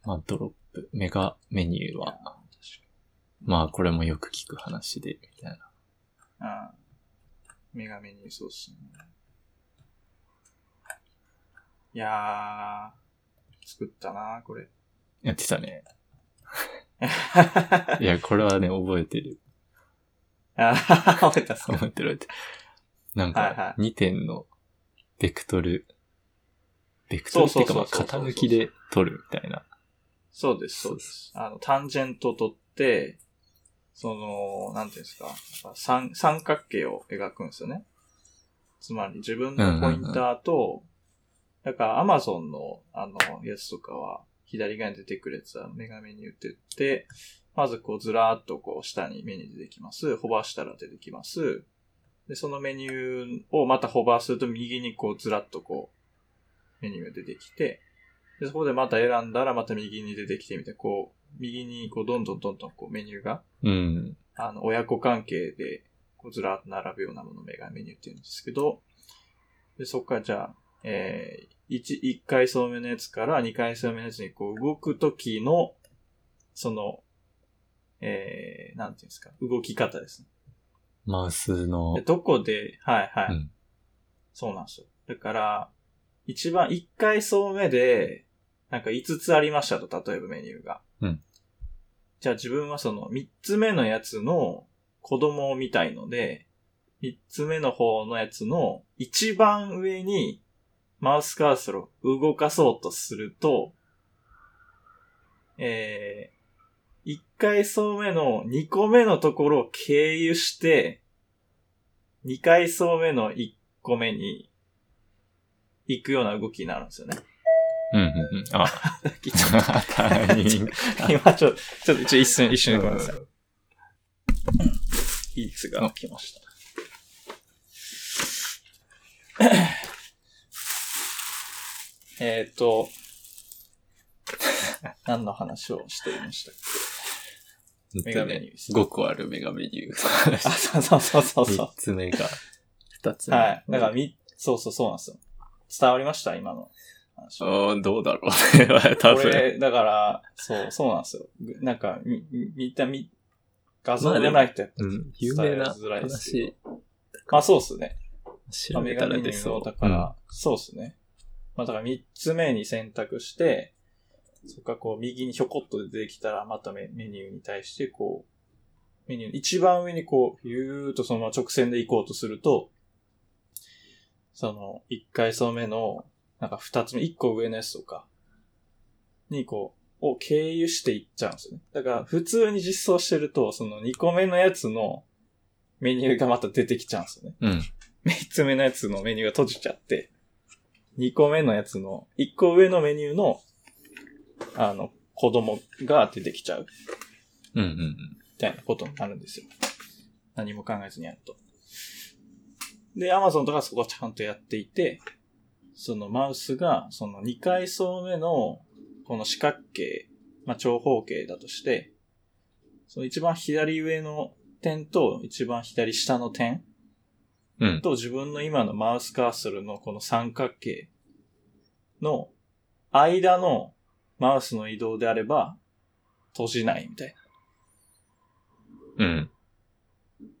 まあ、ドロップ、メガメニューは、まあ、これもよく聞く話で、みたいな。に。うん。メガメニューそうっすね。いやー、作ったなこれ。やってたね。(laughs) いや、これはね、覚えてる。あー、覚えたっすか覚えてる覚えてる。なんはいはか、2点のベクトル、ベクトルっていうか、まあ、そうそうそうそうそう傾きで取るみたいな。そうです、そうです。あの、タンジェントを取って、その、なんていうんですか、三三角形を描くんですよね。つまり自分のポインターと、だから Amazon のあの、やつとかは、左側に出てくるやつはメガメニューって言って、まずこうずらーっとこう下にメニュー出てきます。ホバーしたら出てきます。で、そのメニューをまたホバーすると右にこうずらっとこう、メニューが出てきて、で、そこでまた選んだらまた右に出てきてみて、こう、右にこうどんどんどんどんこうメニューがうん。あの、親子関係で、こうずらっと並ぶようなものをメガメニューって言うんですけど、で、そこからじゃあ、えー、1、一回層目のやつから2回層目のやつにこう動くときの、その、えー、なんていうんですか、動き方ですね。マウスので、どこで、はいはい。うんそうなんですよ。だから、一番1回層目で、なんか5つありましたと、例えばメニューが。うんじゃあ自分はその3つ目のやつの子供を見たいので、3つ目の方のやつの一番上にマウスカーソルを動かそうとすると、えー、1回層目の2個目のところを経由して、2回層目の1個目に行くような動きになるんですよね。うんうんうん。あ、ちょっタイミング。と今ちょっと、ちょっと一瞬、一瞬ごめんなさい。いいつが来ました。えっと、何の話をしていましたっメガメニューです5個あるメガメニュー。けあ、そうそうそうそうそ3つ目が2つう。目。はい。だからみ、そうそうそうなんですよ。伝わりました？今の話。あどうだろうね。(laughs) 多分。これ、だから、そう、そうなんですよ。ぐなんか、み、み見た、み、画像まあでないとやっぱうん、有名な話まあそうっすね。調べたら出そう。だから、そうっすね。まあだから三つ目に選択して、そっかこう右にひょこっと出てきたら、またメメニューに対してこう、メニューの一番上にこう、ゆーっとそのまま直線で行こうとすると、その、一回層目の、なんか二つ目、一個上のやつとか、にこう、を経由していっちゃうんですよね。だから、普通に実装してると、その二個目のやつのメニューがまた出てきちゃうんですよね。うん。三つ目のやつのメニューが閉じちゃって、二個目のやつの、一個上のメニューの、あの、子供が出てきちゃう、うんうんうん。みたいなことになるんですよ。何も考えずにやると。で、Amazon とかはそこはちゃんとやっていて、そのマウスが、その二階層目の、この四角形、まあ、長方形だとして、その一番左上の点と一番左下の点うん。と自分の今のマウスカーソルのこの三角形の間のマウスの移動であれば閉じないみたいなうん。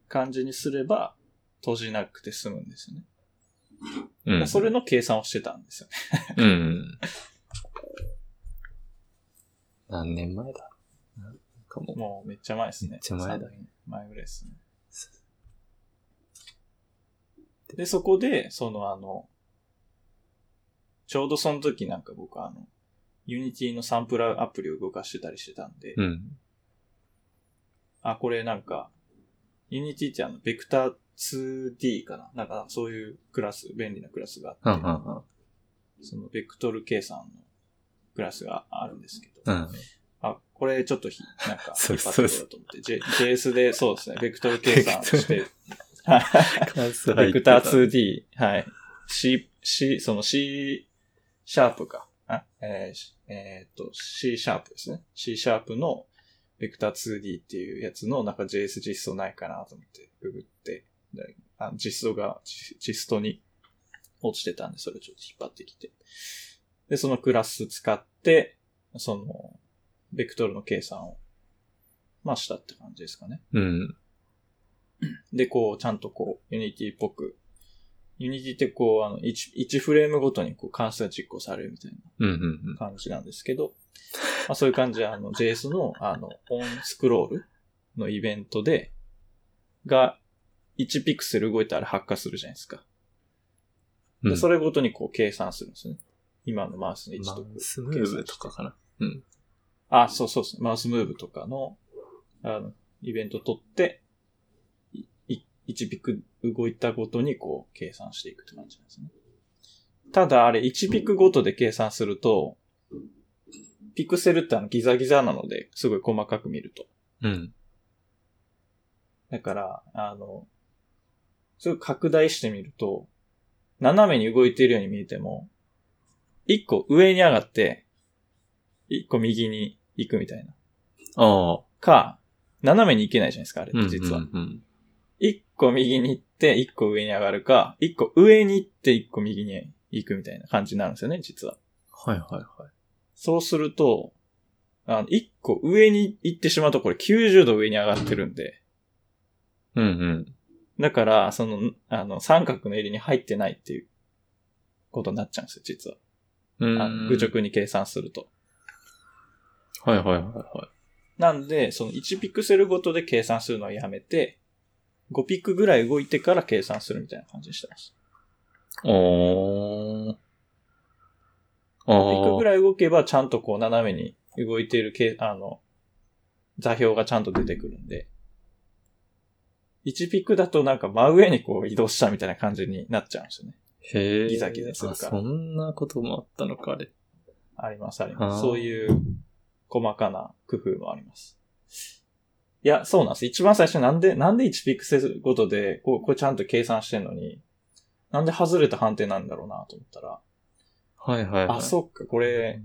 感じにすれば閉じなくて済むんですよね。うん。それの計算をしてたんですよね。うん。何年前だ？なんかもう、もうめっちゃ前ですね。めっちゃ前だ3年前ぐらいですね。で、そこで、そのあの、ちょうどその時なんか僕あの、 Unity のサンプラーアプリを動かしてたりしてたんで、うん。あ、これなんか、 Unity ってあの、 Vector 2D かな？なんかそういうクラス、便利なクラスがあって、はんはんはん。そのベクトル計算のクラスがあるんですけど、うん。あ、これちょっとひ、なんか、(laughs) そう引っ張ってこようと思って、J、JS でそうですね、ベクトル計算して、ベク (laughs) ター 2D、はい。C、C、その C シャープか。あ、えーしえーっと、C シャープですね。C シャープのベクター 2D っていうやつのなんか JS 実装ないかなと思ってググって、であ実装が Gist に落ちてたんで、それをちょっと引っ張ってきて。で、そのクラス使って、その、ベクトルの計算を、まあしたって感じですかね。うん。で、こう、ちゃんとこう、 Unity っぽく、 Unity ってこう、あの、1、1フレームごとにこう関数が実行されるみたいな。感じなんですけど、まあそういう感じで、あの、JS の、あの、 onscrollのイベントで、が、1ピクセル動いたら発火するじゃないですか。で、うん。それごとにこう計算するんですね。今のマウスの位置マとこうウスムーブとかかな。うん。あ、そうそうそう。マウスムーブとかの、あの、イベント取って、い、い1ピク動いたごとにこう計算していくって感じなんですね。ただあれ1ピクごとで計算すると、ピクセルってあのギザギザなので、すごい細かく見ると。うん。だから、あの、すごい拡大してみると、斜めに動いているように見えても、1個上に上がって、1個右に行くみたいな。ああ。か、斜めに行けないじゃないですか、あれって実は。うんうん一個右に行って、一個上に上がるか、一個上に行って、一個右に行くみたいな感じになるんですよね、実は。はいはいはい。そうすると、あの、一個上に行ってしまうとこれ90度上に上がってるんで、うんうん。だから、その、あの、三角の襟に入ってないっていうことになっちゃうんですよ、実は。うん愚直に計算すると。はいはいはいはなんで、その1ピクセルごとで計算するのはやめて、5ピクぐらい動いてから計算するみたいな感じにしてます。い。おー。5ピクぐらい。動けばちゃんとこう斜めに動いているけ、あの、座標がちゃんと出てくるんで、1ピクだとなんか真上にこう移動したみたいな感じになっちゃうんですよね。へーギザギザするからあそんなこともあったのか、あれ。あります、あります。そういう細かな工夫もあります。いや、そうなんです。一番最初なんで、なんで1ピクセルごとで、こう、これちゃんと計算してんのに、なんで外れた判定なんだろうなと思ったら、はいはいはい。あ、そっか、これ、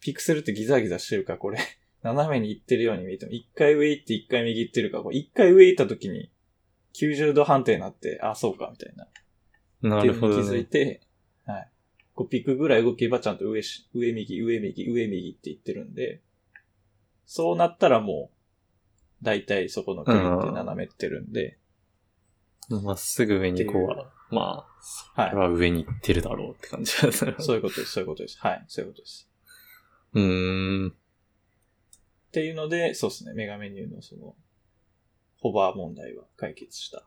ピクセルってギザギザしてるから、これ、(laughs) 斜めに行ってるように見えても、一回上行って一回右行ってるか一回上行った時に、90度判定になって、あ、そうか、みたいな。なるほど、ね。づいて、はい。5ピクぐらい動けばちゃんと上し、上右、上右、上右って言ってるんで、そうなったらもう、だいたいそこの国って斜めってるんで、まっすぐ上にこうは、まあ、はいこれ。は上に行ってるだろうって感じですね。(laughs) そういうことです、そういうことです。はい、そういうことです。うーん。っていうので、そうですね、メガメニューのその、ホバー問題は解決したっ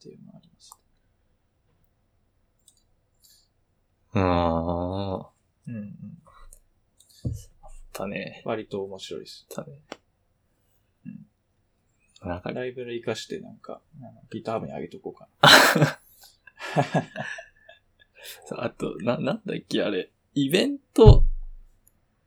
ていうのがあります。ああ、うんうん。だね。割と面白いです。だね。なんか、ライブラリ活かしてなんか、なんか GitHub に上げとこうかな。(laughs) あと、な、なんだっけ、あれ。イベント、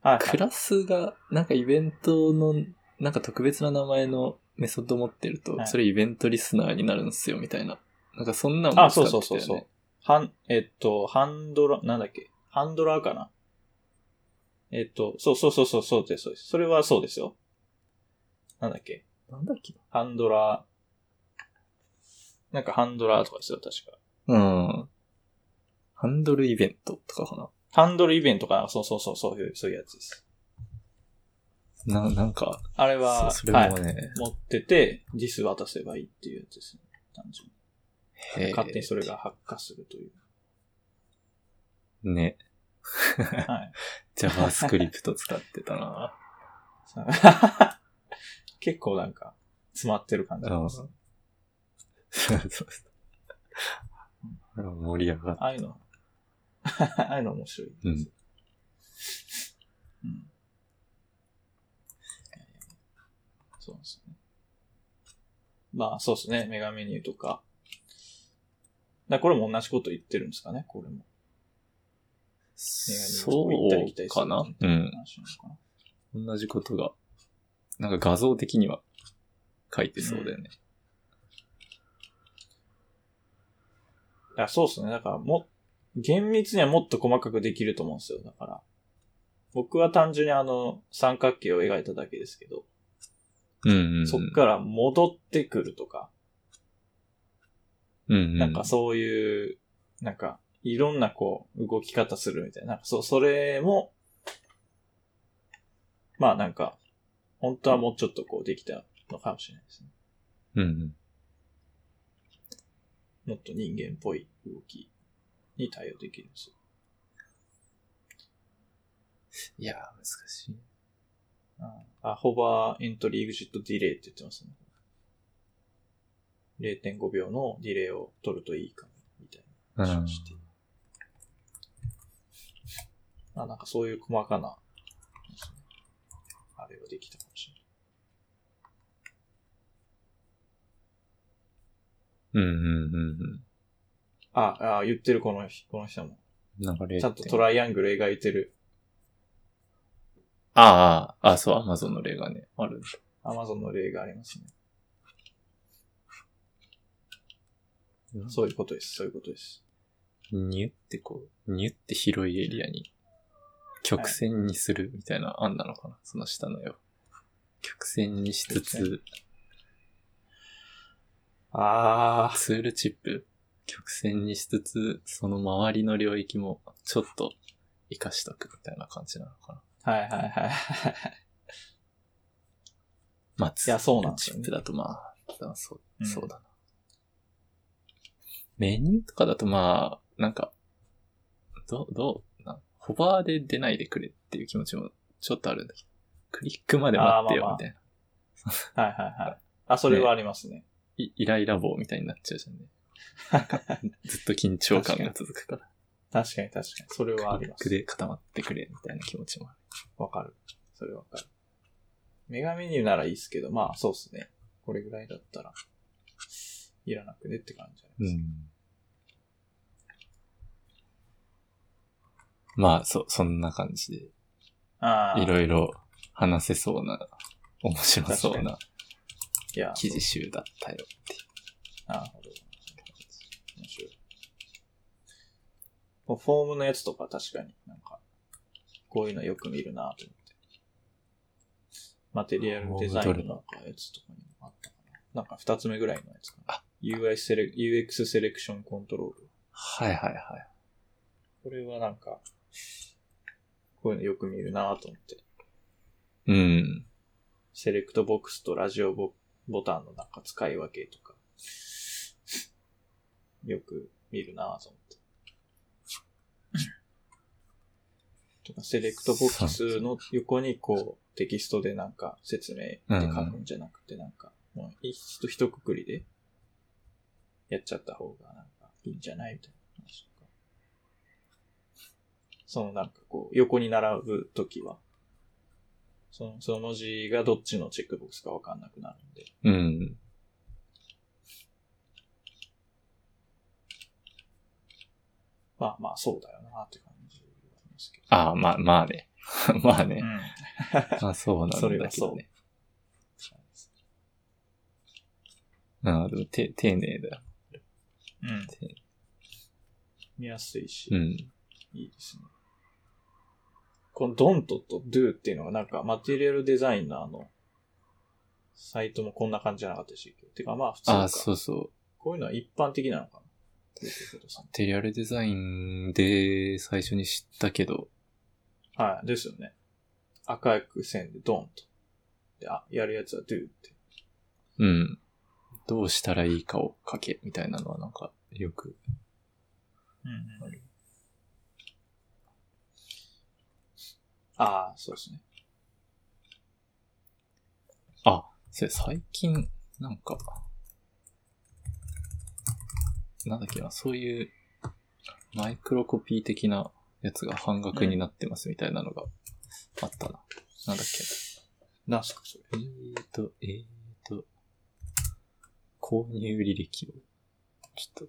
はい、クラスが、なんかイベントの、なんか特別な名前のメソッド持ってると、はいそれイベントリスナーになるんですよ、みたいな。なんかそんなんもあ、使ってたよね。そうそうそうそう。ハン、えっと、ハンドラ、なんだっけ？ハンドラーかな？えっと、そうそうそうそう、そうです、そうです。それはそうですよ。なんだっけ？なんだっけ？ハンドラー、なんかハンドラーとかですよ、確か。うん。ハンドルイベントとかかハンドルイベントかな？そうそうそう、そういう、そういうやつです。な。な、なんか、あれは、そそれはい、もね、持ってて、ディス渡せばいいっていうやつですね。単純に。へー勝手にそれが発火するという。ね、はい。(laughs) JavaScript 使ってたな。(laughs) 結構なんか、詰まってる感じうん。でそすう。そう (laughs) 盛り上がっああいうの、(laughs) ああいうの面白い。うんうんそうですね。まあ、そうですね。メガメニューとか。だこれも同じこと言ってるんですかね、これも。そうかな？うん。同じことが、なんか画像的には書いてそうだよね。いや、そうですね。だからも、厳密にはもっと細かくできると思うんですよ。だから。僕は単純にあの、三角形を描いただけですけど、うんうんうん。そっから戻ってくるとか、うんうん。なんかそういう、なんか、いろんなこう、動き方するみたいな。なんかそう、それも、まあなんか、本当はもうちょっとこうできたのかもしれないですね。うんうん。もっと人間っぽい動きに対応できるんですよ。いやー、難しい。あ、ホバーエントリーエグジットディレイって言ってますね。0.5秒のディレイを取るといいかも、みたいな話をして。あ、なんかそういう細かな、あれができたかもしれない。うんうんうんうん。あ、あ言ってるこの人、この人も。なんか0.5ちゃんとトライアングル描いてる。ああ、ああ、そう、アマゾンの例がね、ある。アマゾンの例がありますね。そういうことです。そういうことです。ニュってこう、ニュって広いエリアに、曲線にするみたいな案なのかな、その下のよ。曲線にしつつ、ああ、ツールチップ、曲線にしつつ、その周りの領域もちょっと活かしとくみたいな感じなのかな？はいはいはいはい。まあ、ツやそうールチップだとまあ、あそううんそうだな。メニューとかだとまあ、なんか、どう、どうな、ホバーで出ないでくれっていう気持ちもちょっとあるんだけど、クリックまで待ってよみたいな。はいはいはい。あ、それはありますね。(laughs) いイライラ棒みたいになっちゃうじゃんね。ずっと緊張感が続くから。確かに確かに。それはあクリックります。で固まってくれみたいな気持ちもある。わかる。それわかる。メガメニューならいいですけど、まあそうっすね。これぐらいだったら、いらなくねって感じじゃないですか。ん。まあ、そ、そんな感じで、ああ。いろいろ話せそうな、面白そうないや、記事集だったよっていう。なるほど。面白い。フォームのやつとか確かになんか、こういうのよく見るなと思って。マテリアルデザインのなんかやつとかにもあったかな。なんか二つ目ぐらいのやつかな。あ UI セレ UX セレクションコントロール。はいはいはい。これはなんか、こういうのよく見るなと思って。うん。セレクトボックスとラジオボボタンのなんか使い分けとか、よく見るなと思って。(laughs) とか、セレクトボックスの横にこう、テキストでなんか説明で書くんじゃなくて、なんか、もう一と一括りでやっちゃった方がなんかいいんじゃないみたいな。そのなんかこう、横に並ぶときは、その、その文字がどっちのチェックボックスかわかんなくなるんで。うん。まあまあ、そうだよなって感じですけど。ああ、まあ、まあね。(laughs) まあね。うん。(laughs) まあそうなんだそれはそうけどね。ああ、でもて、丁寧だよ。うん。て見やすいし、うん。いいですね。この don't と do っていうのがなんかマテリアルデザイナーのサイトもこんな感じじゃなかったでしてかまあ普通か。ああ、そうそう。こういうのは一般的なのかな？マテリアルデザインで最初に知ったけど、はい。ですよね。赤く線で don't。で、あ、やるやつは do って。うん。どうしたらいいかを書け、みたいなのはなんか、よく、うんああ、そうですね。あ、それ最近、なんか、なんだっけな、そういう、マイクロコピー的なやつが半額になってますみたいなのがあったな。なんだっけなんすか、それ。えーと、えーと、購入履歴を、ちょっと、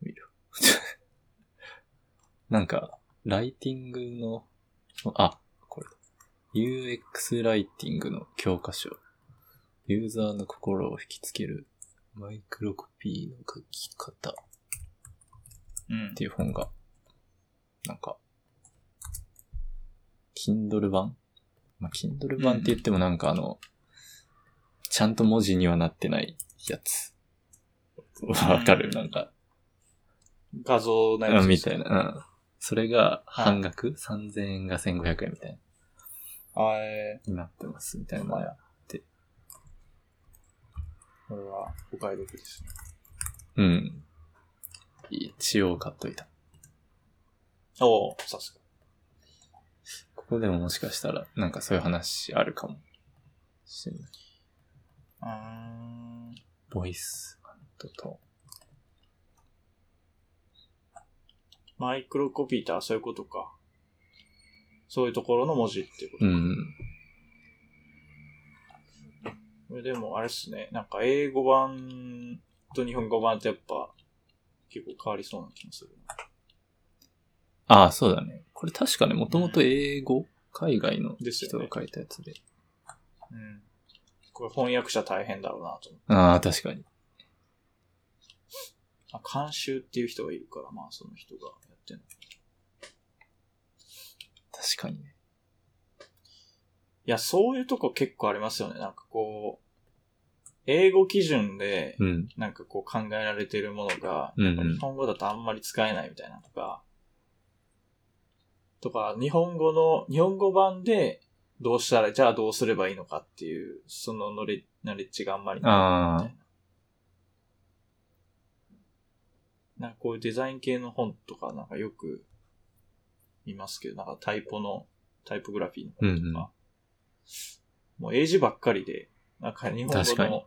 見る。(laughs) なんか、ライティングの、あ、UX ライティングの教科書。ユーザーの心を引きつけるマイクロコピーの書き方っうんていう本が、なんか、Kindle 版？まあ、Kindle 版って言ってもなんかあの、ちゃんと文字にはなってないやつ。わかる？なんか、画像のやつみたい。な。うん。それが半額、?3000 円が1500円みたいあえになってますみたいー、な。まあや。これはお買い得ですね。うん。一応買っといた。おおさすここでももしかしたら、なんかそういう話あるかもしれない。が。うーん。ボイスとと。マイクロコピーってあそういうことか。そういうところの文字っていうことか。うん。でもあれっすね。なんか英語版と日本語版ってやっぱ結構変わりそうな気がするな。ああ、そうだね。これ確かね、もともと英語海外の人が書いたやつで。うん。これ翻訳者大変だろうなと思って。ああ、確かに。あ、監修っていう人がいるから、まあその人がやってるの。い確かにね。や、そういうとこ結構ありますよね。なんかこう、英語基準で、うん。なんかこう考えられてるものが、うん日本語だとあんまり使えないみたいなとか、とか、日本語の、日本語版でどうしたら、じゃあどうすればいいのかっていう、そのノレナレッジがあんまりないみたい。な。なんかこういうデザイン系の本とかなんかよく見ますけど、なんかタイポの、タイポグラフィーの本とか、うんうんもう英字ばっかりで、なんか日本語の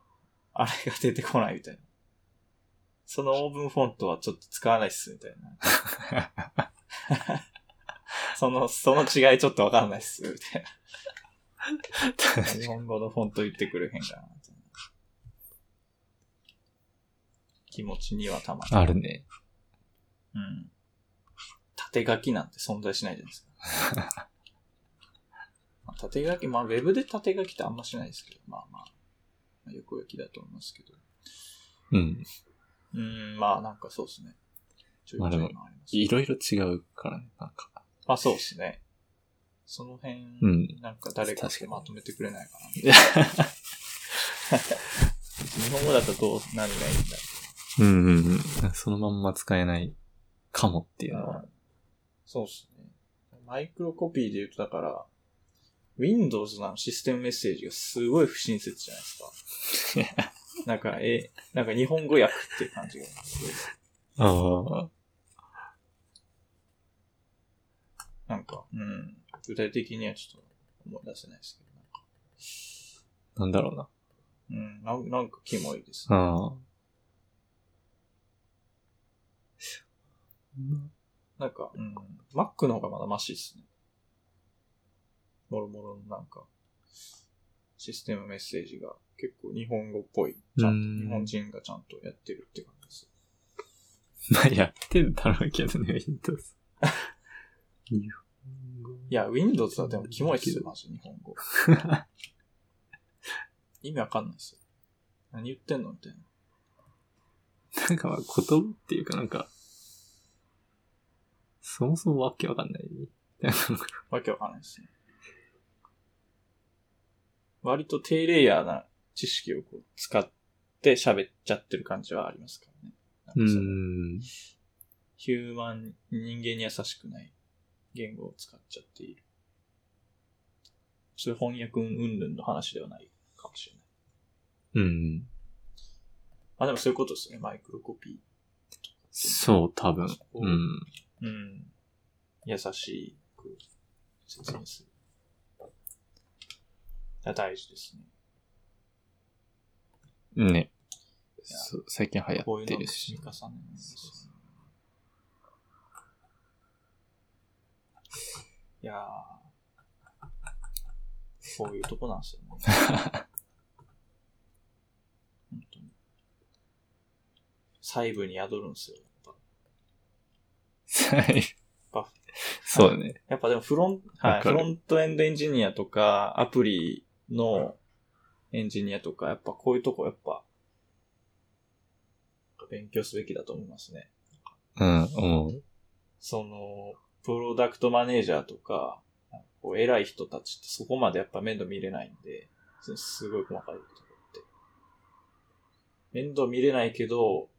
あれが出てこないみたいな。そのオーブンフォントはちょっと使わないっすみたいな。(laughs) その、その違いちょっとわかんないっすみたいな。日本語のフォント言ってくれへんかな。気持ちにはたまに。あるね。うん。縦書きなんて存在しないじゃないですか。(laughs) まあ縦書き、まあ、ウェブで縦書きってあんましないですけど、まあまあ、まあ横書きだと思いますけど。うん。うーん、まあなんかそうですね。ちょいちょいまあでものありますいろいろ違うからね、なんか。まあそうですね。その辺、うんなんか誰かまとめてくれないかな。いや (laughs) 日本語だとどう、何がいいんだうんうんうん。そのまんま使えないかもっていうのは。そうですね。マイクロコピーで言うと、だから、Windows のシステムメッセージがすごい不親切じゃないですか。(laughs) なんか、え、なんか日本語訳っていう感じが。ああ。なんか、うん。具体的にはちょっと思い出せないですけど、なんかなんだろうな。うん、なんなんかキモいです。ああ。なんか、うん、Mac の方がまだマシですね。もろもろのなんか、システムメッセージが結構日本語っぽい。ちゃんうんと、日本人がちゃんとやってるって感じです。(laughs) まあ、やってんだろうけどね、Windows。日本語いや、Windows はでもキモいっすよ、マジ日本語。(laughs) 意味わかんないですよ。何言ってんのみたいな。なんかまあ、言葉っていうかなんか、そもそもわけわかんない。(laughs) わけわかんないですね。割と低レイヤーな知識をこう使って喋っちゃってる感じはありますからね。なんうかそのん。ヒューマン、人間に優しくない言語を使っちゃっている。そういう翻訳云々の話ではないかもしれない。うん。まあでもそういうことですね。マイクロコピそう、多分。ー。うん。うん。優しく説明する。が大事ですね。ね。最近流こういうのの行ってるし積み。重ねなんですよねいやー、こういうとこなんですよね。(laughs) 本当に。細部に宿るんですよ。はいぱそうだね。やっぱでもフロン、はい、フロントエンドエンジニアとか、アプリのエンジニアとか、やっぱこういうとこやっぱ、勉強すべきだと思いますね。うん、思う。その、プロダクトマネージャーとか、こう偉い人たちってそこまでやっぱ面倒見れないんで、すごい細かいところって。面倒見れないけど、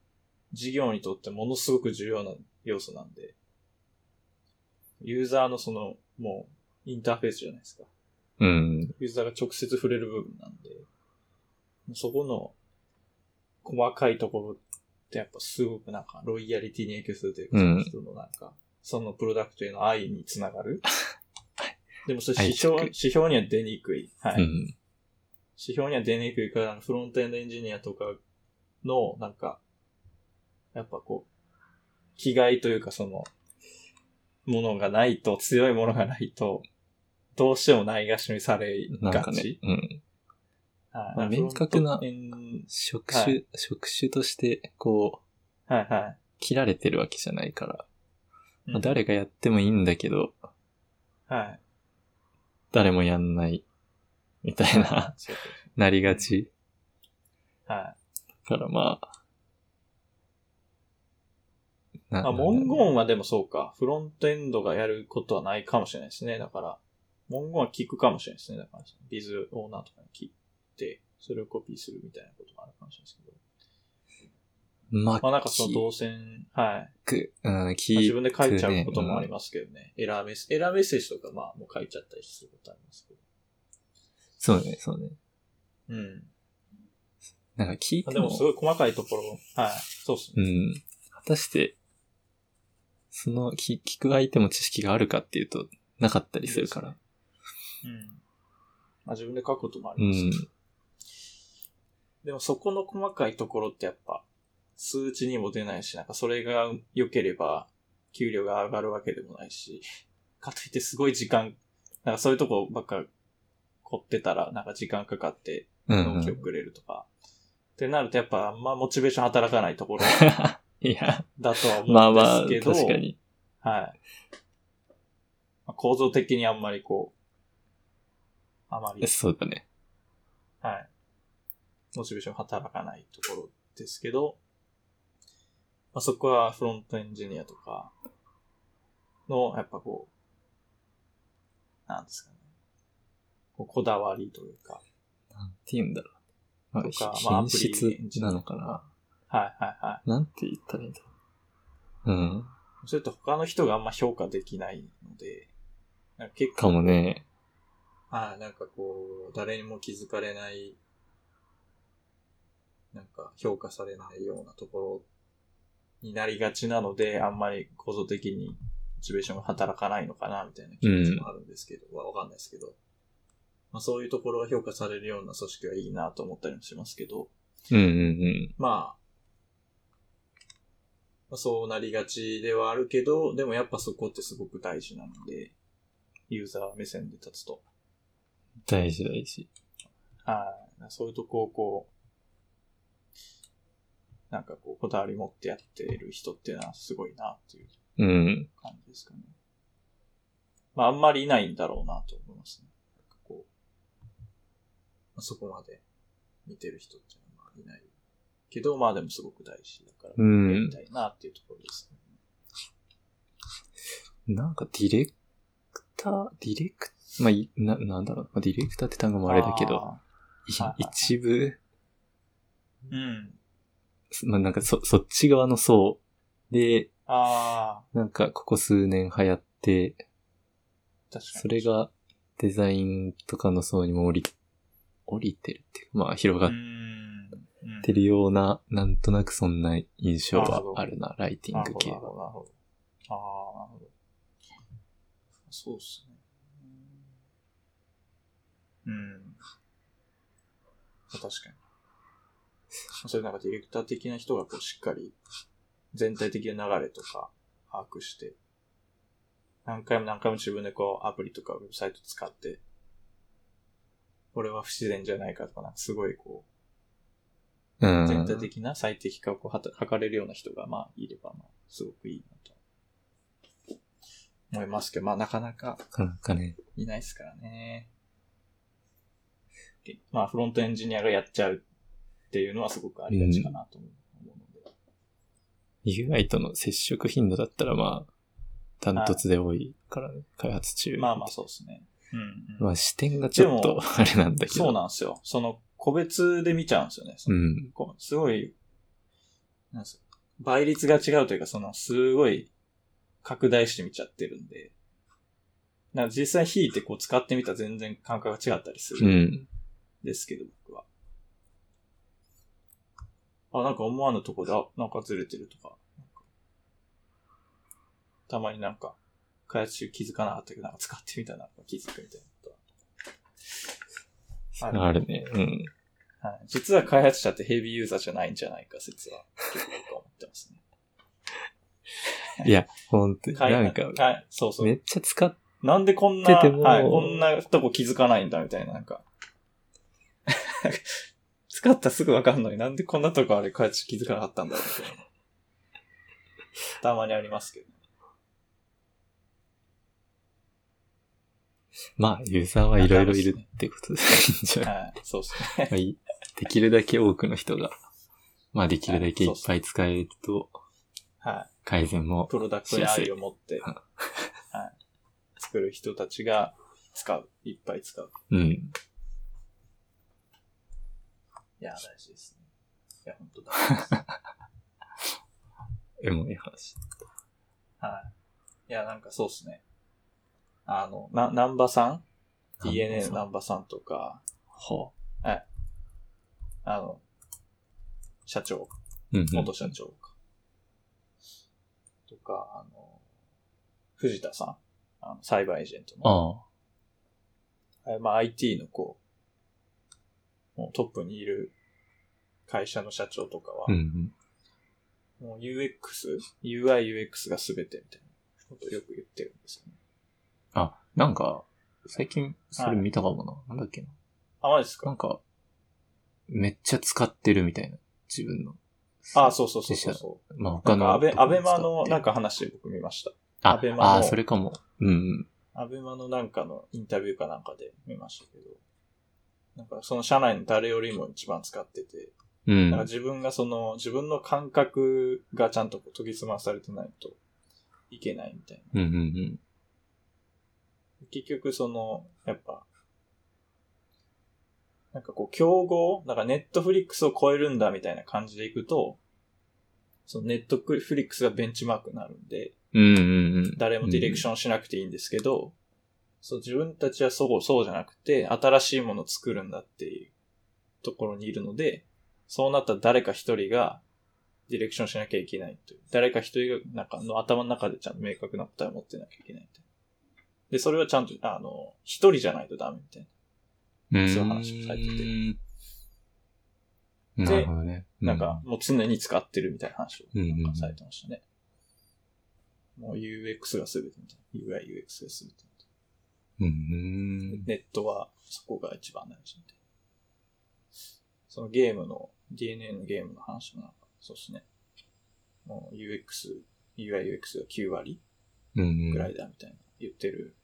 事業にとってものすごく重要な要素なんで、ユーザーのその、もう、インターフェースじゃないですか。うん。ユーザーが直接触れる部分なんで、そこの細かいところってやっぱすごくなんかロイヤリティに影響するというか、うんその人のなんか、そのプロダクトへの愛につながる。(laughs) でもそれ愛指標、着指標には出にくい。はい。うん。指標には出にくいから、フロントエンドエンジニアとかの、なんか、やっぱこう、気概というかその、ものがないと、強いものがないと、どうしてもないがしろにされがなんかねち。。うん。はいまあ明確な職は種、職種として、こう、はいはい。切られてるわけじゃないから、うんまあ誰がやってもいいんだけど、はい。誰もやんない、みたいな、(laughs) なりがち。はい。からまあ、なあ、文言はでもそうか。フロントエンドがやることはないかもしれないですね。だから、文言は聞くかもしれないですね。だから、ビズオーナーとかに聞いて、それをコピーするみたいなこともあるかもしれないですけど。まあ、まあなんかその動線、はい。く、うん、まあ聞自分で書いちゃうこともありす。ますけどね。エラーメッセエラーメッセージとかまあもう書いちゃったりすることありますけど。そうね、そうね。うん。なんか聞いても、あでもすごい細かいところ、はい。そうですうね。ん。果たして、その聞聞く相手も知識があるかっていうと、なかったりするから。うん。まあ自分で書くこともあうりますけど。ん。でもそこの細かいところってやっぱ、数値にも出ないし、なんかそれが良ければ、給料が上がるわけでもないし、かといってすごい時間、なんかそういうとこばっか凝ってたら、なんか時間かかってうん、うん納期遅れるとか。ってなるとやっぱあんまモチベーション働かないところ (laughs) いや、だとはまあまあ、思うんですけど、確かに。はい。まあ構造的にあんまりこう、あまり、そうだね。はい。モチベーション働かないところですけど、まあ、そこはフロントエンジニアとかの、やっぱこう、なんですかね。こうこだわりというか、なんて言うんだろう。まあ、とかひまあアプリエンジニアなのかな。はいはいはなんて言ったらいいんだろう。うん。い。それと他の人があんま評価できないので、なんか結構、かもね。はい、なんかこう、誰にも気づかれない、なんか評価されないようなところになりがちなので、あんまり構造的にモチベーションが働かないのかな、みたいな気持ちもあるんですけど、わ、わかんないですけど。まあそういうところが評価されるような組織はいいなと思ったりもしますけど、うんうんうん。まあ、まあ、そうなりがちではあるけど、でもやっぱそこってすごく大事なので、ユーザー目線で立つと。大事大事。はい。そういうとこをこう、なんかこう、こだわり持ってやってる人っていうのはすごいなっていううん。感じですかね。まあ、あんまりいないんだろうなと思いますね。なんかこう、まあ、そこまで見てる人っていうのはまあいない。けど、まあでもすごく大事だから、うんやりたいなっていうところですね。なんかディレクター、ディレク、まあ、いな、なんだろう。まあ、ディレクターって単語もあれだけど、一部、ー。うん。まあ、なんかそ、そっち側の層で、あなんかここ数年流行って、あ、確かに。それがデザインとかの層にも降り、降りてるっていうか、まあ広がっうん、うんてるような、なんとなくそんな印象はあるな、ライティング系は。なるほど、なるほど。ああ、なるほど。そうっすね。うん。確かに。それなんかディレクター的な人がこうしっかり全体的な流れとか把握して、何回も何回も自分でこうアプリとかウェブサイト使って、これは不自然じゃないかとか、なんかすごいこうう、ん。全体的な最適化をこうはた測れるような人がまあいれば、まあすごくいいなと思いますけど、まあなかなかなかなかね。いないですからね。でまあフロントエンジニアがやっちゃうっていうのはすごくありがちかなと思うので。UI との接触頻度だったらまあ、ダントツで多いからね、開発中。まあまあそうですね。うん、うんまあ視点がちょっとあれなんだけど。そうなんですよ。その個別で見ちゃうんですよね。うん。すごい、なんです倍率が違うというか、その、すごい、拡大して見ちゃってるんで、なんか実際引いてこう使ってみたら全然感覚が違ったりすうるんん。ですけど、僕は。あ、なんか思わぬとこで、あ、なんかずれてるとか。かたまになんか、開発中気づかなかったけど、なんか使ってみたらなんか気づくみたいなことは。あるね。うん。はい。実は開発者ってヘビーユーザーじゃないんじゃないか説は、結構思ってますね。(laughs) いや、ほんとに、開なんか、はい、そうそう。めっちゃ使っ、なんでこんな、ててもはい、こんなとこ気づかないんだみたいな、なんか。(laughs) 使ったらすぐわかんのになんでこんなとこあれ開発気づかなかったんだろうみたいな。たまにありますけど。まあ、ユーザーはいろいろいるってことでいいんじゃないはい、そうですね。(laughs) まあいいできるだけ多くの人が、まあできるだけいっぱい使えると、はい。改善も、プロダクトに愛を持って、うんはい。作る人たちが、使う。いっぱい使う。うん。いや、大事ですね。いや、本当だ。え、もういい話。はい。いや、なんかそうっすね。あの、な、南波さん ?DNA の南南波さんとか、はあの、社長、うんうん。元社長か。とか、あの、藤田さん。あの、サイバーエージェントの。ああ。あまあ、IT のこう、もうトップにいる会社の社長とかは、うんうん。もう UX、UI、UX が全てみたいなことをよく言ってるんですよね。あ、なんか、最近、それ見たかもな。なんだっけな。あ、マジですか？なんか、めっちゃ使ってるみたいな。自分の。あ、そうそうそうそう自そう。まあ他の。アベ、アベマのなんか、か話僕見ました。あアベマのあー、それかも。うんうん。アベマのなんかのインタビューかなんかで見ましたけど、なんかその社内の誰よりも一番使ってて、うん。なんか自分がその、自分の感覚がちゃんとこう研ぎ澄まされてないといけないみたいな。うんうんうん。結局その、やっぱ、なんかこう、競合なんかネットフリックスを超えるんだみたいな感じでいくと、そのネットフリックスがベンチマークになるんで、うんうんうん。誰もディレクションしなくていいんですけど、そう、自分たちはそう、そうじゃなくて、新しいものを作るんだっていうところにいるので、そうなったら誰か一人がディレクションしなきゃいけないという。誰か一人が、なんかの頭の中でちゃんと明確な答えを持ってなきゃいけないみたいな。で、それはちゃんと、あの、一人じゃないとダメみたいな。うん。そういう話もされててなるほどね。なんか、もう常に使ってるみたいな話をうんうんうんなんかされてましたね。もう UX が全てみたいな。UI、UX が全てみたいな。うん、うん。ネットはそこが一番大事みたいな。そのゲームの、DNA のゲームの話もなんか、そうですね。もう UX、UI、UX が9割うんうん。ぐらいだみたいな言ってる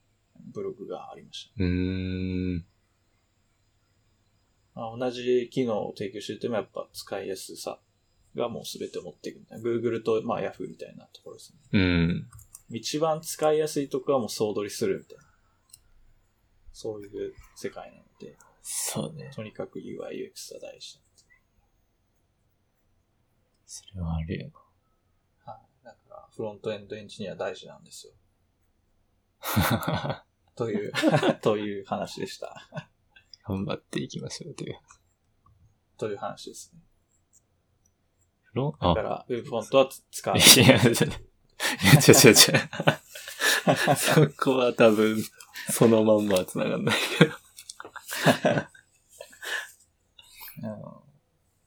ブログがありました。うーん。まあ、同じ機能を提供しててもやっぱ使いやすさがもう全て持っていくみたいな。Google とまあ Yahoo みたいなところですね。うん。一番使いやすいところはもう総取りするみたいな。そういう世界なので、そうね。とにかく UI、UX は大事それはあるよだ。はい。だから、フロントエンドエンジニア大事なんですよ。な。(laughs) という、(laughs) という話でした。(laughs) 頑張っていきましょうという。という話ですね。ロあだか、ら、ウェブフォントは使わいない。や、いや、ちょちょちょ。そこは多分、そのまんまは繋がんないけど。うん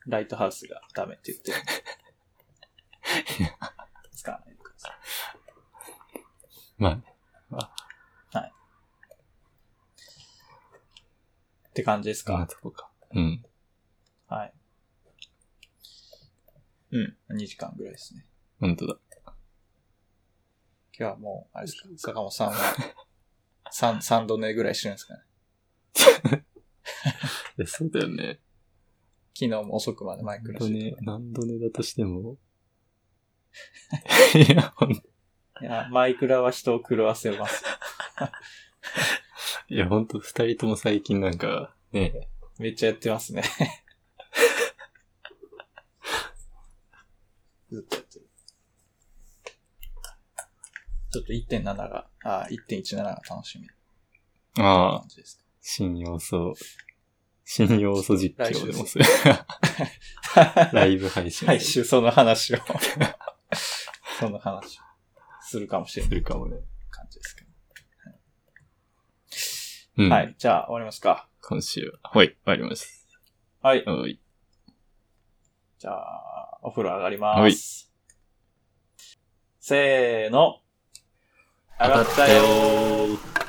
ライトハウスがダメって言ってる。使わないでください。まあね。って感じですか？とこか。うん。はい。うん。2時間ぐらいですね。本当だ。今日はもう、あれですか、坂本さんは、(laughs) 3、3度寝ぐらいしてるんですかね？(laughs) そうだよね。昨日も遅くまでマイクラして寝、何度寝だとしても。(laughs) いや、マイクラは人を狂わせます。や、ほんと、二人とも最近なんか、ね、めっちゃやってますね。(laughs) ずっとやってる。ちょっと1.7が、あ、1.17が楽しみ。なあ。あ感、じです新要素、新要素実況でもする。か。(laughs) ライブ配信来週その話を、その話を。するかもしれない。するかもね。感じですけうん。ど。は。い。じゃあ終わりますか。今週は。はい、終わります。はい。はい。じゃあ、お風呂上がります。せーの。上がったよー。